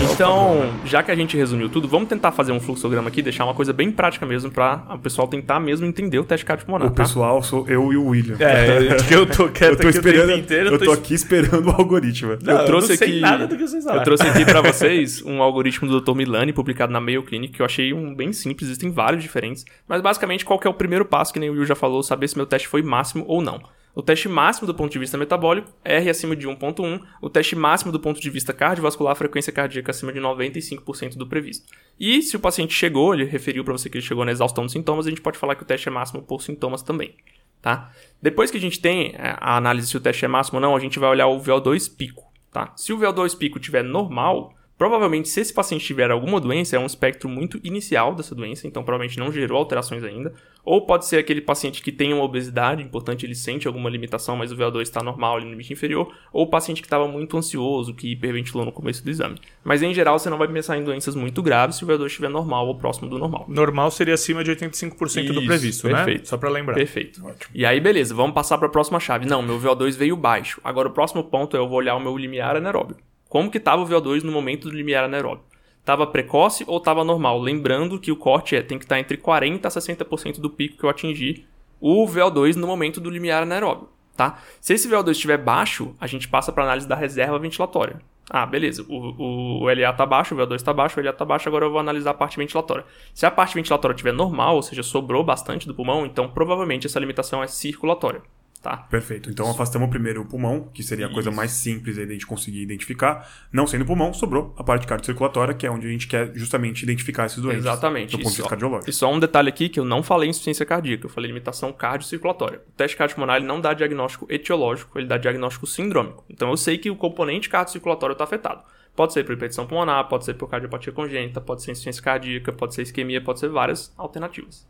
Então, já que a gente resumiu tudo, vamos tentar fazer um fluxograma aqui, deixar uma coisa bem prática mesmo para o pessoal tentar mesmo entender o teste cardiopulmonar, O tá? pessoal sou eu e o William. É, que eu tô quieto eu tô aqui esperando, o tempo inteiro. eu tô aqui esperando o algoritmo. Não, eu trouxe não sei aqui- nada do que vocês falaram. Eu trouxe aqui pra vocês um algoritmo do Dr. Milani, publicado na Mayo Clinic, que eu achei um bem simples, existem vários diferentes. Mas basicamente, qual que é o primeiro passo, que nem o Will já falou, saber se meu teste foi máximo ou não. O teste máximo do ponto de vista metabólico, R acima de 1.1. O teste máximo do ponto de vista cardiovascular, frequência cardíaca acima de 95% do previsto. E se o paciente chegou, ele referiu pra você que ele chegou na exaustão dos sintomas, a gente pode falar que o teste é máximo por sintomas também. Tá? Depois que a gente tem é, a análise se o teste é máximo ou não, a gente vai olhar o VO2 pico. Tá? Se o VO2 pico estiver normal, provavelmente se esse paciente tiver alguma doença, é um espectro muito inicial dessa doença, então provavelmente não gerou alterações ainda. Ou pode ser aquele paciente que tem uma obesidade, importante ele sente alguma limitação, mas o VO2 está normal, ali no limite inferior. Ou o paciente que estava muito ansioso, que hiperventilou no começo do exame. Mas em geral você não vai pensar em doenças muito graves se o VO2 estiver normal ou próximo do normal. Normal seria acima de 85% do Isso, previsto, né? perfeito. Só pra lembrar. Perfeito. E aí, beleza, vamos passar para a próxima chave. Não, meu VO2 veio baixo. Agora, o próximo ponto é eu vou olhar o meu limiar anaeróbio. Como que estava o VO2 no momento do limiar anaeróbio? Estava precoce ou estava normal? Lembrando que o corte é, tem que estar entre 40% a 60% do pico que eu atingi o VO2 no momento do limiar anaeróbio, tá? Se esse VO2 estiver baixo, a gente passa para análise da reserva ventilatória. Ah, beleza. O, o, o LA tá baixo, o VO2 tá baixo, o LA tá baixo, agora eu vou analisar a parte ventilatória. Se a parte ventilatória estiver normal, ou seja, sobrou bastante do pulmão, então provavelmente essa limitação é circulatória, tá? Perfeito. Então afastamos primeiro o pulmão, que seria a coisa Isso. mais simples aí de a gente conseguir identificar. Não sendo o pulmão, sobrou a parte cardiocirculatória, que é onde a gente quer justamente identificar esses doentes. Exatamente. Do ponto de E vista só- cardiológico. E só um detalhe aqui que eu não falei em insuficiência cardíaca, eu falei limitação cardiocirculatória. O teste cardiopulmonar ele não dá diagnóstico etiológico, ele dá diagnóstico sindrômico. Então eu sei que o componente cardiocirculatório está afetado. Pode ser por hipertensão pulmonar, pode ser por cardiopatia congênita, pode ser insuficiência cardíaca, pode ser isquemia, pode ser várias alternativas.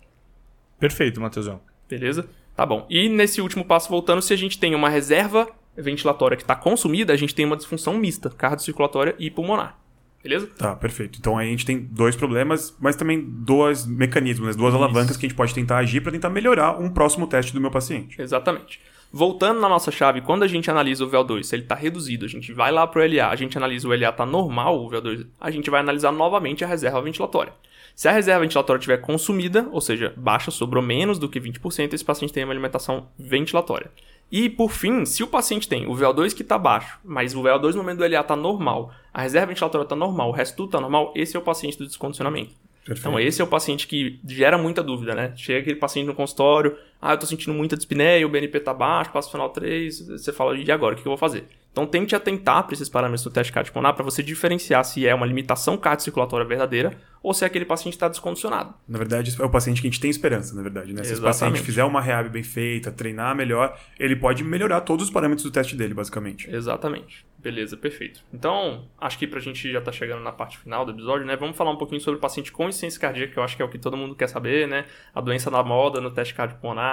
Perfeito, Matheusão. Beleza? Tá bom. E nesse último passo, voltando, se a gente tem uma reserva ventilatória que está consumida, a gente tem uma disfunção mista, cardiocirculatória e pulmonar. Beleza? Tá, perfeito. Então aí a gente tem dois problemas, mas também dois mecanismos, né? duas alavancas que a gente pode tentar agir para tentar melhorar um próximo teste do meu paciente. Exatamente. Voltando na nossa chave, quando a gente analisa o VO2, se ele está reduzido, a gente vai lá para o LA, a gente analisa o LA está normal, o VO2, a gente vai analisar novamente a reserva ventilatória. Se a reserva ventilatória estiver consumida, ou seja, baixa, sobrou menos do que 20%, esse paciente tem uma alimentação ventilatória. E, por fim, se o paciente tem o VO2 que está baixo, mas o VO2 no momento do LA está normal, a reserva ventilatória está normal, o resto tudo está normal, esse é o paciente do descondicionamento. Perfeito. Então, esse é o paciente que gera muita dúvida, né? Chega aquele paciente no consultório, ah, eu tô sentindo muita dispneia, o BNP tá baixo, passo final 3, você fala, e agora, o que eu vou fazer? Então, tente atentar para esses parâmetros do teste cardiopulmonar para você diferenciar se é uma limitação cardiocirculatória verdadeira ou se aquele paciente está descondicionado. Na verdade, é o paciente que a gente tem esperança, na verdade, né? Se esse paciente fizer uma rehab bem feita, treinar melhor, ele pode melhorar todos os parâmetros do teste dele, basicamente. Exatamente. Beleza, perfeito. Então, acho que pra gente já tá chegando na parte final do episódio, né? Vamos falar um pouquinho sobre o paciente com insuficiência cardíaca, que eu acho que é o que todo mundo quer saber, né? A doença na moda no teste cardiopulmonar.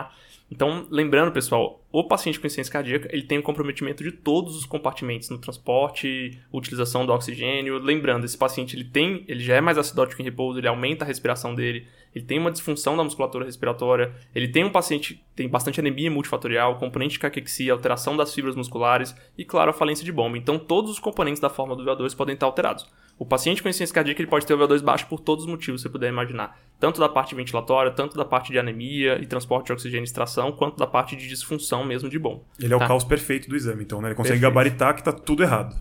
Então, lembrando, pessoal, o paciente com insuficiência cardíaca, ele tem um comprometimento de todos os compartimentos no transporte, utilização do oxigênio. Lembrando, esse paciente, ele tem, ele já é mais acidótico em repouso, ele aumenta a respiração dele, ele tem uma disfunção da musculatura respiratória, ele tem um paciente, tem bastante anemia multifatorial, componente de caquexia, alteração das fibras musculares e, claro, a falência de bomba. Então, todos os componentes da forma do VO2 podem estar alterados. O paciente com insuficiência cardíaca ele pode ter o VO2 baixo por todos os motivos que você puder imaginar. Tanto da parte ventilatória, tanto da parte de anemia e transporte de oxigênio e extração, quanto da parte de disfunção mesmo de bomba. Ele é Tá. o caos perfeito do exame, então, né? Ele consegue Perfeito. gabaritar que tá tudo errado.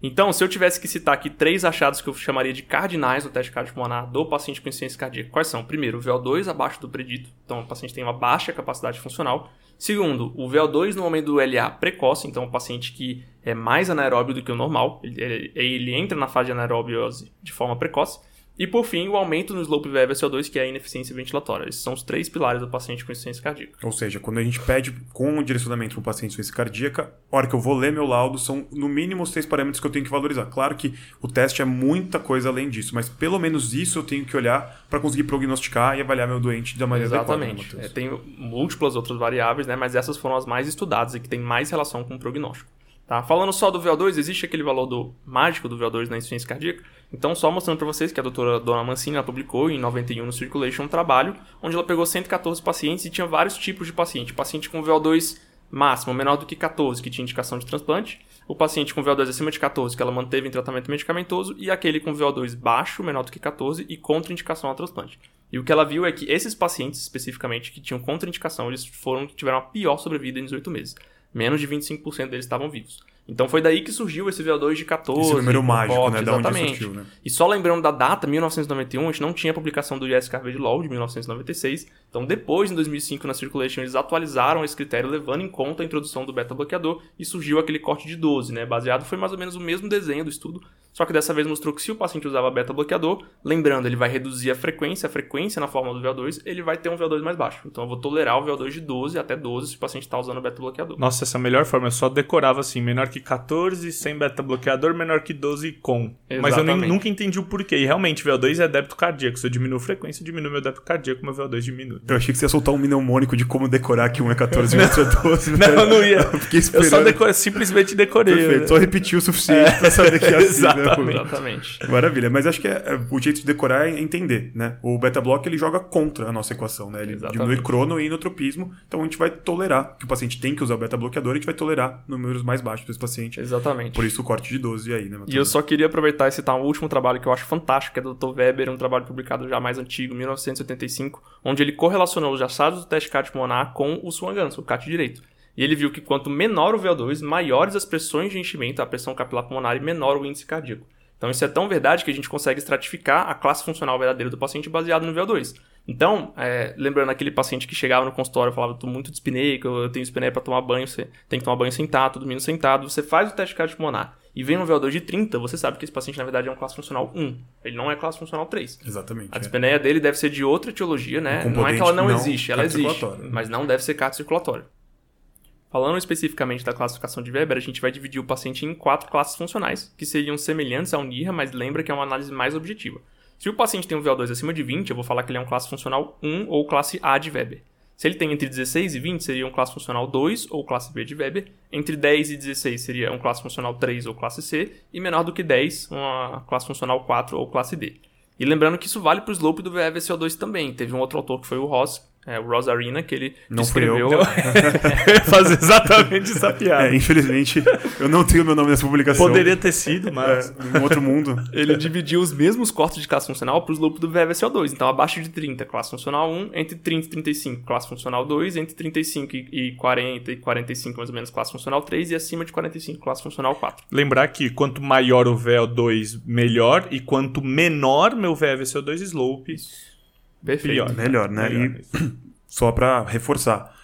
Então, se eu tivesse que citar aqui três achados que eu chamaria de cardinais do teste cardiopulmonar do paciente com insuficiência cardíaca, quais são? Primeiro, o VO2 abaixo do predito, então o paciente tem uma baixa capacidade funcional. Segundo, o VO2 no momento do LA precoce, então o paciente que é mais anaeróbio do que o normal, ele, ele- ele entra na fase de anaerobiose de forma precoce. E por fim, o aumento no slope VEB-SO2, que é a ineficiência ventilatória. Esses são os três pilares do paciente com insuficiência cardíaca. Ou seja, quando a gente pede com o direcionamento para o paciente com insuficiência cardíaca, a hora que eu vou ler meu laudo, são no mínimo os três parâmetros que eu tenho que valorizar. Claro que o teste é muita coisa além disso, mas pelo menos isso eu tenho que olhar para conseguir prognosticar e avaliar meu doente da maneira Exatamente. adequada. É, tem múltiplas outras variáveis, né? Mas essas foram as mais estudadas e que têm mais relação com o prognóstico. Tá? Falando só do VO2, existe aquele valor do mágico do VO2 na insuficiência cardíaca? Então, só mostrando para vocês que a doutora Dona Mancini ela publicou em 91 no Circulation um trabalho onde ela pegou 114 pacientes e tinha vários tipos de paciente. Paciente com VO2 máximo menor do que 14, que tinha indicação de transplante, o paciente com VO2 acima de 14, que ela manteve em tratamento medicamentoso, e aquele com VO2 baixo, menor do que 14 e contraindicação ao transplante. E o que ela viu é que esses pacientes, especificamente, que tinham contraindicação, eles foram tiveram a pior sobrevida em 18 meses. Menos de 25% deles estavam vivos. Então foi daí que surgiu esse VO2 de 14. Esse número mágico, né? Da onde exatamente. surgiu, né? E só lembrando da data, 1991, a gente não tinha a publicação do Yes Carved Law de 1996. Então depois, em 2005, na Circulation, eles atualizaram esse critério levando em conta a introdução do beta-bloqueador e surgiu aquele corte de 12, né? Baseado, foi mais ou menos o mesmo desenho do estudo, só que dessa vez mostrou que se o paciente usava beta-bloqueador, lembrando, ele vai reduzir a frequência, a frequência na forma do VO2, ele vai ter um VO2 mais baixo. Então eu vou tolerar o VO2 de 12 até 12 se o paciente está usando beta-bloqueador. Nossa, essa é a melhor forma. Eu só decorava assim, menor que 14, sem beta-bloqueador, menor que 12 com. Mas eu nem- Exatamente. nunca entendi o porquê. E realmente, VO2 é débito cardíaco. Se eu diminuo a frequência, eu diminuo meu débito cardíaco, meu VO2 diminui. Eu achei que você ia soltar um mnemônico de como decorar que um é 14 e outro é 12. Não, eu não ia. Eu fiquei Eu esperando. só decorei, simplesmente decorei. Perfeito, só repetiu o suficiente pra saber que é assim, né? Exatamente. Exatamente. Maravilha, mas acho que é, é, o jeito de decorar é entender, né? O beta block ele joga contra a nossa equação, né? Ele Exatamente. diminui crono e inotropismo, então a gente vai tolerar que o paciente tem que usar o beta bloqueador, a gente vai tolerar números mais baixos desse paciente. Exatamente. Por isso o corte de 12 aí, né? E eu só queria aproveitar e citar um último trabalho que eu acho fantástico, que é do Dr. Weber, um trabalho publicado já mais antigo, 1985, onde ele correlacionou os achados do teste CAT pulmonar com o Swan o CAT direito. E ele viu que quanto menor o VO2, maiores as pressões de enchimento, a pressão capilar pulmonar e menor o índice cardíaco. Então isso é tão verdade que a gente consegue estratificar a classe funcional verdadeira do paciente baseado no VO2. Então, é, lembrando aquele paciente que chegava no consultório e falava, tô muito dispneico, eu tenho dispneia para tomar banho, você tem que tomar banho sentado, dormindo sentado, você faz o teste cardiopulmonar e vem um VO2 de 30, você sabe que esse paciente na verdade é um classe funcional 1. Ele não é classe funcional 3. Exatamente. A é. dispneia dele deve ser de outra etiologia, né? Um Não é que ela não, existe, ela existe, cardiocirculatório. mas não deve ser cardiocirculatória. Falando especificamente da classificação de Weber, a gente vai dividir o paciente em quatro classes funcionais, que seriam semelhantes ao NIRA, mas lembra que é uma análise mais objetiva. Se o paciente tem um VO2 acima de 20, eu vou falar que ele é um classe funcional 1 ou classe A de Weber. Se ele tem entre 16 e 20, seria um classe funcional 2 ou classe B de Weber. Entre 10 e 16 seria um classe funcional 3 ou classe C. E menor do que 10, uma classe funcional 4 ou classe D. E lembrando que isso vale para o slope do VEVCO2 também. Teve um outro autor que foi o Ross, é, o Ross Arena, que ele Não fui eu. descreveu... Eu ia fazer exatamente essa piada. É, infelizmente, eu não tenho meu nome nessa publicação. Poderia ter sido, mas. É, em outro mundo. Ele dividiu os mesmos cortes de classe funcional para os loops do VVCO2. Então, abaixo de 30, classe funcional 1, entre 30 e 35, classe funcional 2, entre 35 e e 40 e 45, mais ou menos, classe funcional 3, e acima de 45, classe funcional 4. Lembrar que quanto maior o VO2, melhor, e quanto menor meu VVCO2 slope, Perfeito. pior. Melhor, né? Melhor, E-. Só pra reforçar.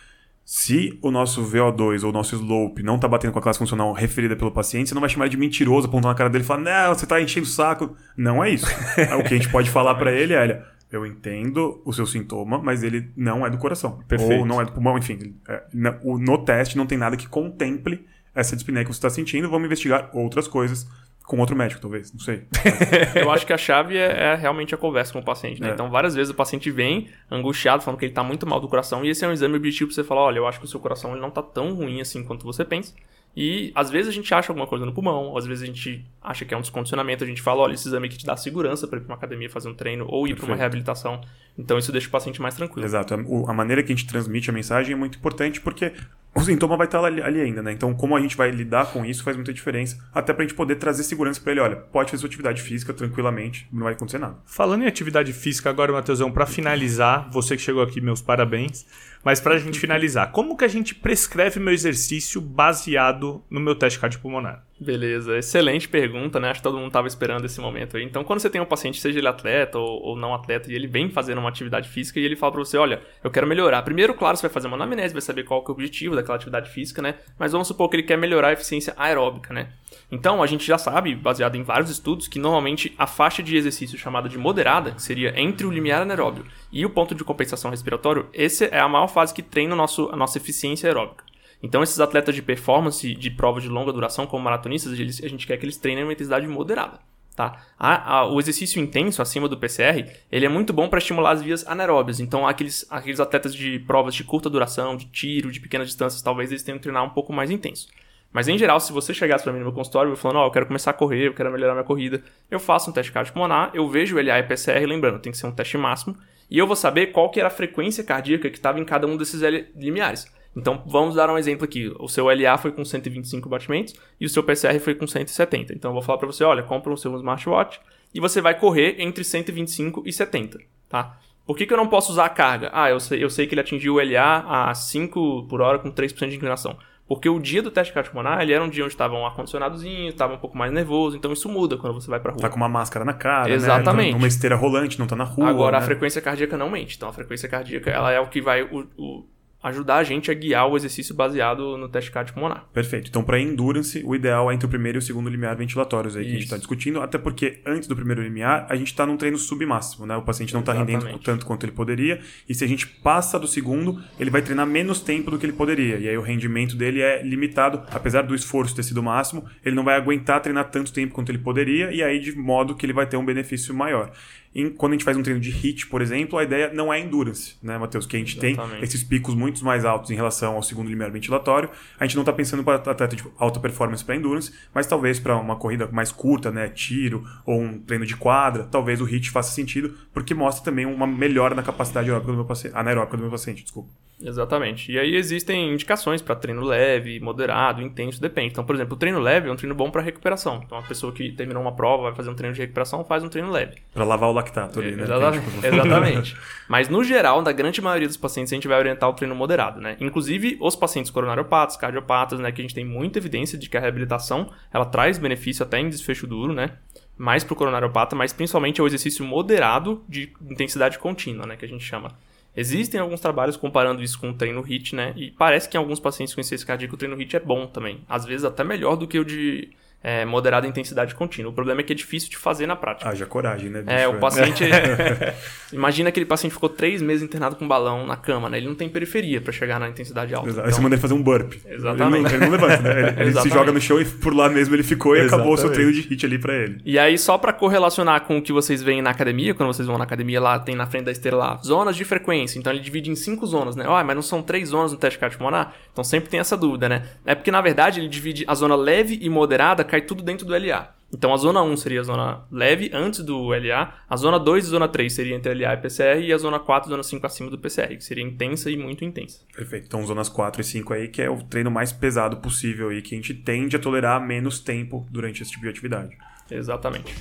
Se o nosso VO2 ou o nosso slope não tá batendo com a classe funcional referida pelo paciente, você não vai chamar ele de mentiroso, apontar na cara dele e falar, não, você tá enchendo o saco. Não é isso. o que a gente pode falar pra ele é, olha, eu entendo o seu sintoma, mas ele não é do coração. Perfeito. Ou não é do pulmão, enfim. é, no teste não tem nada que contemple essa dispneia que você está sentindo. Vamos investigar outras coisas com outro médico, talvez. Não sei. Eu acho que a chave é, é realmente a conversa com o paciente, né? É. Então, várias vezes o paciente vem angustiado, falando que ele tá muito mal do coração, e esse é um exame objetivo pra você falar, olha, eu acho que o seu coração ele não tá tão ruim assim quanto você pensa. E às vezes a gente acha alguma coisa no pulmão, às vezes a gente acha que é um descondicionamento, a gente fala, olha, esse exame aqui te dá segurança para ir pra uma academia fazer um treino ou ir pra uma reabilitação. Então isso deixa o paciente mais tranquilo. Exato. A, a maneira que a gente transmite a mensagem é muito importante porque o sintoma vai estar ali, ali ainda, né? Então, como a gente vai lidar com isso faz muita diferença. Até pra gente poder trazer segurança pra ele. Olha, pode fazer sua atividade física tranquilamente, não vai acontecer nada. Falando em atividade física agora, Matheusão, pra finalizar, você que chegou aqui, meus parabéns. Mas pra gente finalizar, como que a gente prescreve meu exercício baseado no meu teste cardiopulmonar? Beleza, excelente pergunta, né? Acho que todo mundo estava esperando esse momento aí. Então, quando você tem um paciente, seja ele atleta ou, ou não atleta, e ele vem fazendo uma atividade física e ele fala pra você, olha, eu quero melhorar. Primeiro, claro, você vai fazer uma anamnese, vai saber qual é o objetivo daquela atividade física, né? Mas vamos supor que ele quer melhorar a eficiência aeróbica, né? Então, a gente já sabe, baseado em vários estudos, que normalmente a faixa de exercício chamada de moderada, que seria entre o limiar anaeróbio e o ponto de compensação respiratório, essa é a maior fase que treina o nosso, a nossa eficiência aeróbica. Então, esses atletas de performance de prova de longa duração, como maratonistas, eles, a gente quer que eles treinem uma intensidade moderada. Tá? A, a, o exercício intenso acima do PCR, ele é muito bom para estimular as vias anaeróbias. Então, aqueles, aqueles atletas de provas de curta duração, de tiro, de pequenas distâncias, talvez eles tenham que treinar um pouco mais intenso. Mas em geral, se você chegasse para mim no meu consultório falando, ó, oh, eu quero começar a correr, eu quero melhorar minha corrida, eu faço um teste cardiopulmonar, eu vejo o LA e PCR, lembrando, tem que ser um teste máximo, e eu vou saber qual que era a frequência cardíaca que estava em cada um desses limiares. Então, vamos dar um exemplo aqui. O seu LA foi com 125 batimentos e o seu PCR foi com 170. Então, eu vou falar para você, olha, compra o seu smartwatch e você vai correr entre 125 e 70, tá? Por que, que eu não posso usar a carga? Ah, eu sei, eu sei que ele atingiu o LA a 5 por hora com 3% de inclinação. Porque o dia do teste cardiopulmonar, ele era um dia onde estava um ar-condicionadozinho, estava um pouco mais nervoso, então isso muda quando você vai pra rua. Tá com uma máscara na cara, né? Exatamente. Né? Numa esteira rolante, não tá na rua. Agora, né? a frequência cardíaca não mente. Então, a frequência cardíaca, ela é o que vai... O, o, ajudar a gente a guiar o exercício baseado no teste cardiopulmonar. Perfeito. Então, para endurance, o ideal é entre o primeiro e o segundo limiar ventilatórios aí Isso. que a gente está discutindo, até porque antes do primeiro limiar, a gente está num treino submáximo, né? O paciente não está rendendo tanto quanto ele poderia, e se a gente passa do segundo, ele vai treinar menos tempo do que ele poderia, e aí o rendimento dele é limitado, apesar do esforço ter sido máximo, ele não vai aguentar treinar tanto tempo quanto ele poderia, e aí de modo que ele vai ter um benefício maior. Em, quando a gente faz um treino de HIIT, por exemplo, a ideia não é endurance, né, Matheus? Que a gente Exatamente. tem esses picos muito mais altos em relação ao segundo limiar ventilatório. A gente não está pensando para atleta de alta performance para endurance, mas talvez para uma corrida mais curta, né, tiro ou um treino de quadra, talvez o HIIT faça sentido, porque mostra também uma melhora na capacidade aeróbica do meu paciente, anaeróbica do meu paciente, desculpa. Exatamente. E aí existem indicações para treino leve, moderado, intenso, depende. Então, por exemplo, o treino leve é um treino bom para recuperação. Então, a pessoa que terminou uma prova, vai fazer um treino de recuperação, faz um treino leve. Para lavar o lactato ali, né? Exatamente. Exatamente. Mas, no geral, na grande maioria dos pacientes, a gente vai orientar o treino moderado, né? Inclusive, os pacientes coronariopatas, cardiopatas, né? Que a gente tem muita evidência de que a reabilitação, ela traz benefício até em desfecho duro, né? Mais para o coronariopata, mas principalmente é o exercício moderado de intensidade contínua, né? Que a gente chama. Existem alguns trabalhos comparando isso com o treino HIIT, né? E parece que em alguns pacientes com insuficiência cardíaca o treino HIIT é bom também. Às vezes até melhor do que o de é, moderada intensidade contínua. O problema é que é difícil de fazer na prática. Haja coragem, né? Bicho? É, o paciente. Imagina aquele paciente ficou três meses internado com um balão na cama, né? Ele não tem periferia para chegar na intensidade alta. Exato. Então... Aí você manda ele fazer um burp. Exatamente. Ele não, ele não levanta, né? Ele, ele se joga no chão e por lá mesmo ele ficou e Exatamente. acabou o seu treino de hit ali para ele. E aí, só para correlacionar com o que vocês veem na academia, quando vocês vão na academia lá, tem na frente da esteira lá, zonas de frequência. Então ele divide em cinco zonas, né? Ah, mas não são três zonas no teste cardiopulmonar? Então sempre tem essa dúvida, né? É porque na verdade ele divide a zona leve e moderada, cai tudo dentro do LA. Então a zona 1 seria a zona leve antes do LA, a zona 2 e a zona 3 seria entre LA e PCR, e a zona 4 e zona 5 acima do PCR, que seria intensa e muito intensa. Perfeito. Então zonas 4 e 5 aí, que é o treino mais pesado possível aí, que a gente tende a tolerar menos tempo durante esse tipo de atividade. Exatamente.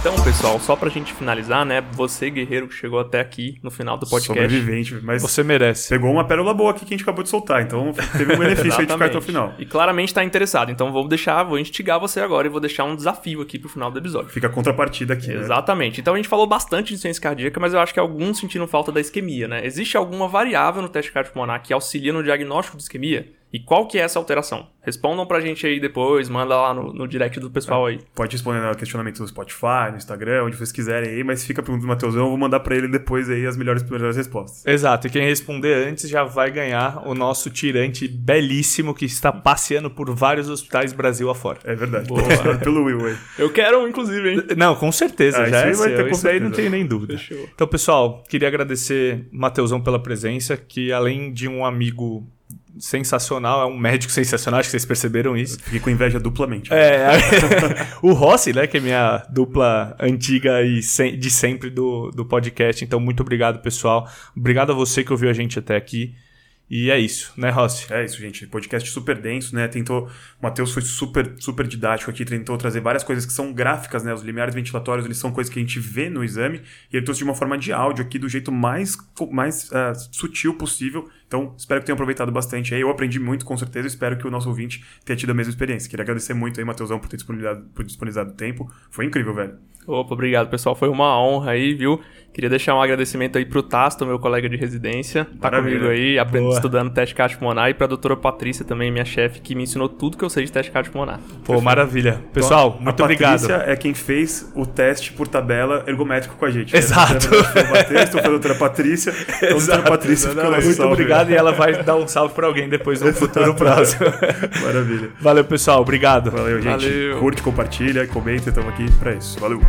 Então, pessoal, só pra gente finalizar, né? Você, guerreiro, que chegou até aqui no final do podcast. Sobrevivente, mas. Você merece. Pegou uma pérola boa aqui que a gente acabou de soltar, então teve um benefício aí de ficar até o final. E claramente tá interessado. Então vou deixar, vou instigar você agora e vou deixar um desafio aqui pro final do episódio. Fica a contrapartida aqui. Né? Exatamente. Né? Então a gente falou bastante de ciência cardíaca, mas eu acho que alguns sentiram falta da isquemia, né? Existe alguma variável no teste cardiopulmonar que auxilia no diagnóstico de isquemia? E qual que é essa alteração? Respondam pra gente aí depois, manda lá no, no direct do pessoal aí. Pode responder no questionamento do Spotify, no Instagram, onde vocês quiserem aí, mas fica a pergunta do Matheusão, eu vou mandar pra ele depois aí as melhores, melhores respostas. Exato, e quem responder antes já vai ganhar o nosso tirante belíssimo que está passeando por vários hospitais Brasil afora. É verdade, pelo Will aí. Eu quero um, inclusive, hein? Não, com certeza, ah, já é vai ter isso aí não tenho nem dúvida. Fechou. Então, pessoal, queria agradecer Matheusão pela presença, que além de um amigo sensacional, é um médico sensacional, acho que vocês perceberam isso. Fiquei com inveja duplamente. É, o Rossi, né, que é minha dupla antiga e de sempre do, do podcast. Então, muito obrigado, pessoal. Obrigado a você que ouviu a gente até aqui. E é isso, né, Rossi? É isso, gente. Podcast super denso, né? Tentou. O Matheus foi super, super didático aqui, tentou trazer várias coisas que são gráficas, né? Os limiares ventilatórios, eles são coisas que a gente vê no exame, e ele trouxe de uma forma de áudio aqui, do jeito mais, mais uh, sutil possível. Então, espero que tenham aproveitado bastante aí. Eu aprendi muito, com certeza. Espero que o nosso ouvinte tenha tido a mesma experiência. Queria agradecer muito aí, Matheusão, por ter disponibilizado, por disponibilizado o tempo. Foi incrível, velho. Opa, obrigado, pessoal. Foi uma honra aí, viu? Queria deixar um agradecimento aí pro Tasto, meu colega de residência. Tá Maravilha. comigo aí, aprendendo, estudando teste CAT pulmonar. E pra doutora Patrícia também, minha chefe, que me ensinou tudo que eu sei de teste CAT pulmonar. Pô, maravilha. Pessoal, Então, muito a obrigado. Patrícia é quem fez o teste por tabela ergométrico com a gente. Exato. Foi o Matheus, foi a doutora Patrícia. Então, a doutora Patrícia nosso muito salve. obrigado e ela vai dar um salve pra alguém depois no futuro próximo. Maravilha. Valeu, pessoal. Obrigado. Valeu, gente. Valeu. Curte, compartilha, comenta. Estamos aqui pra isso. Valeu.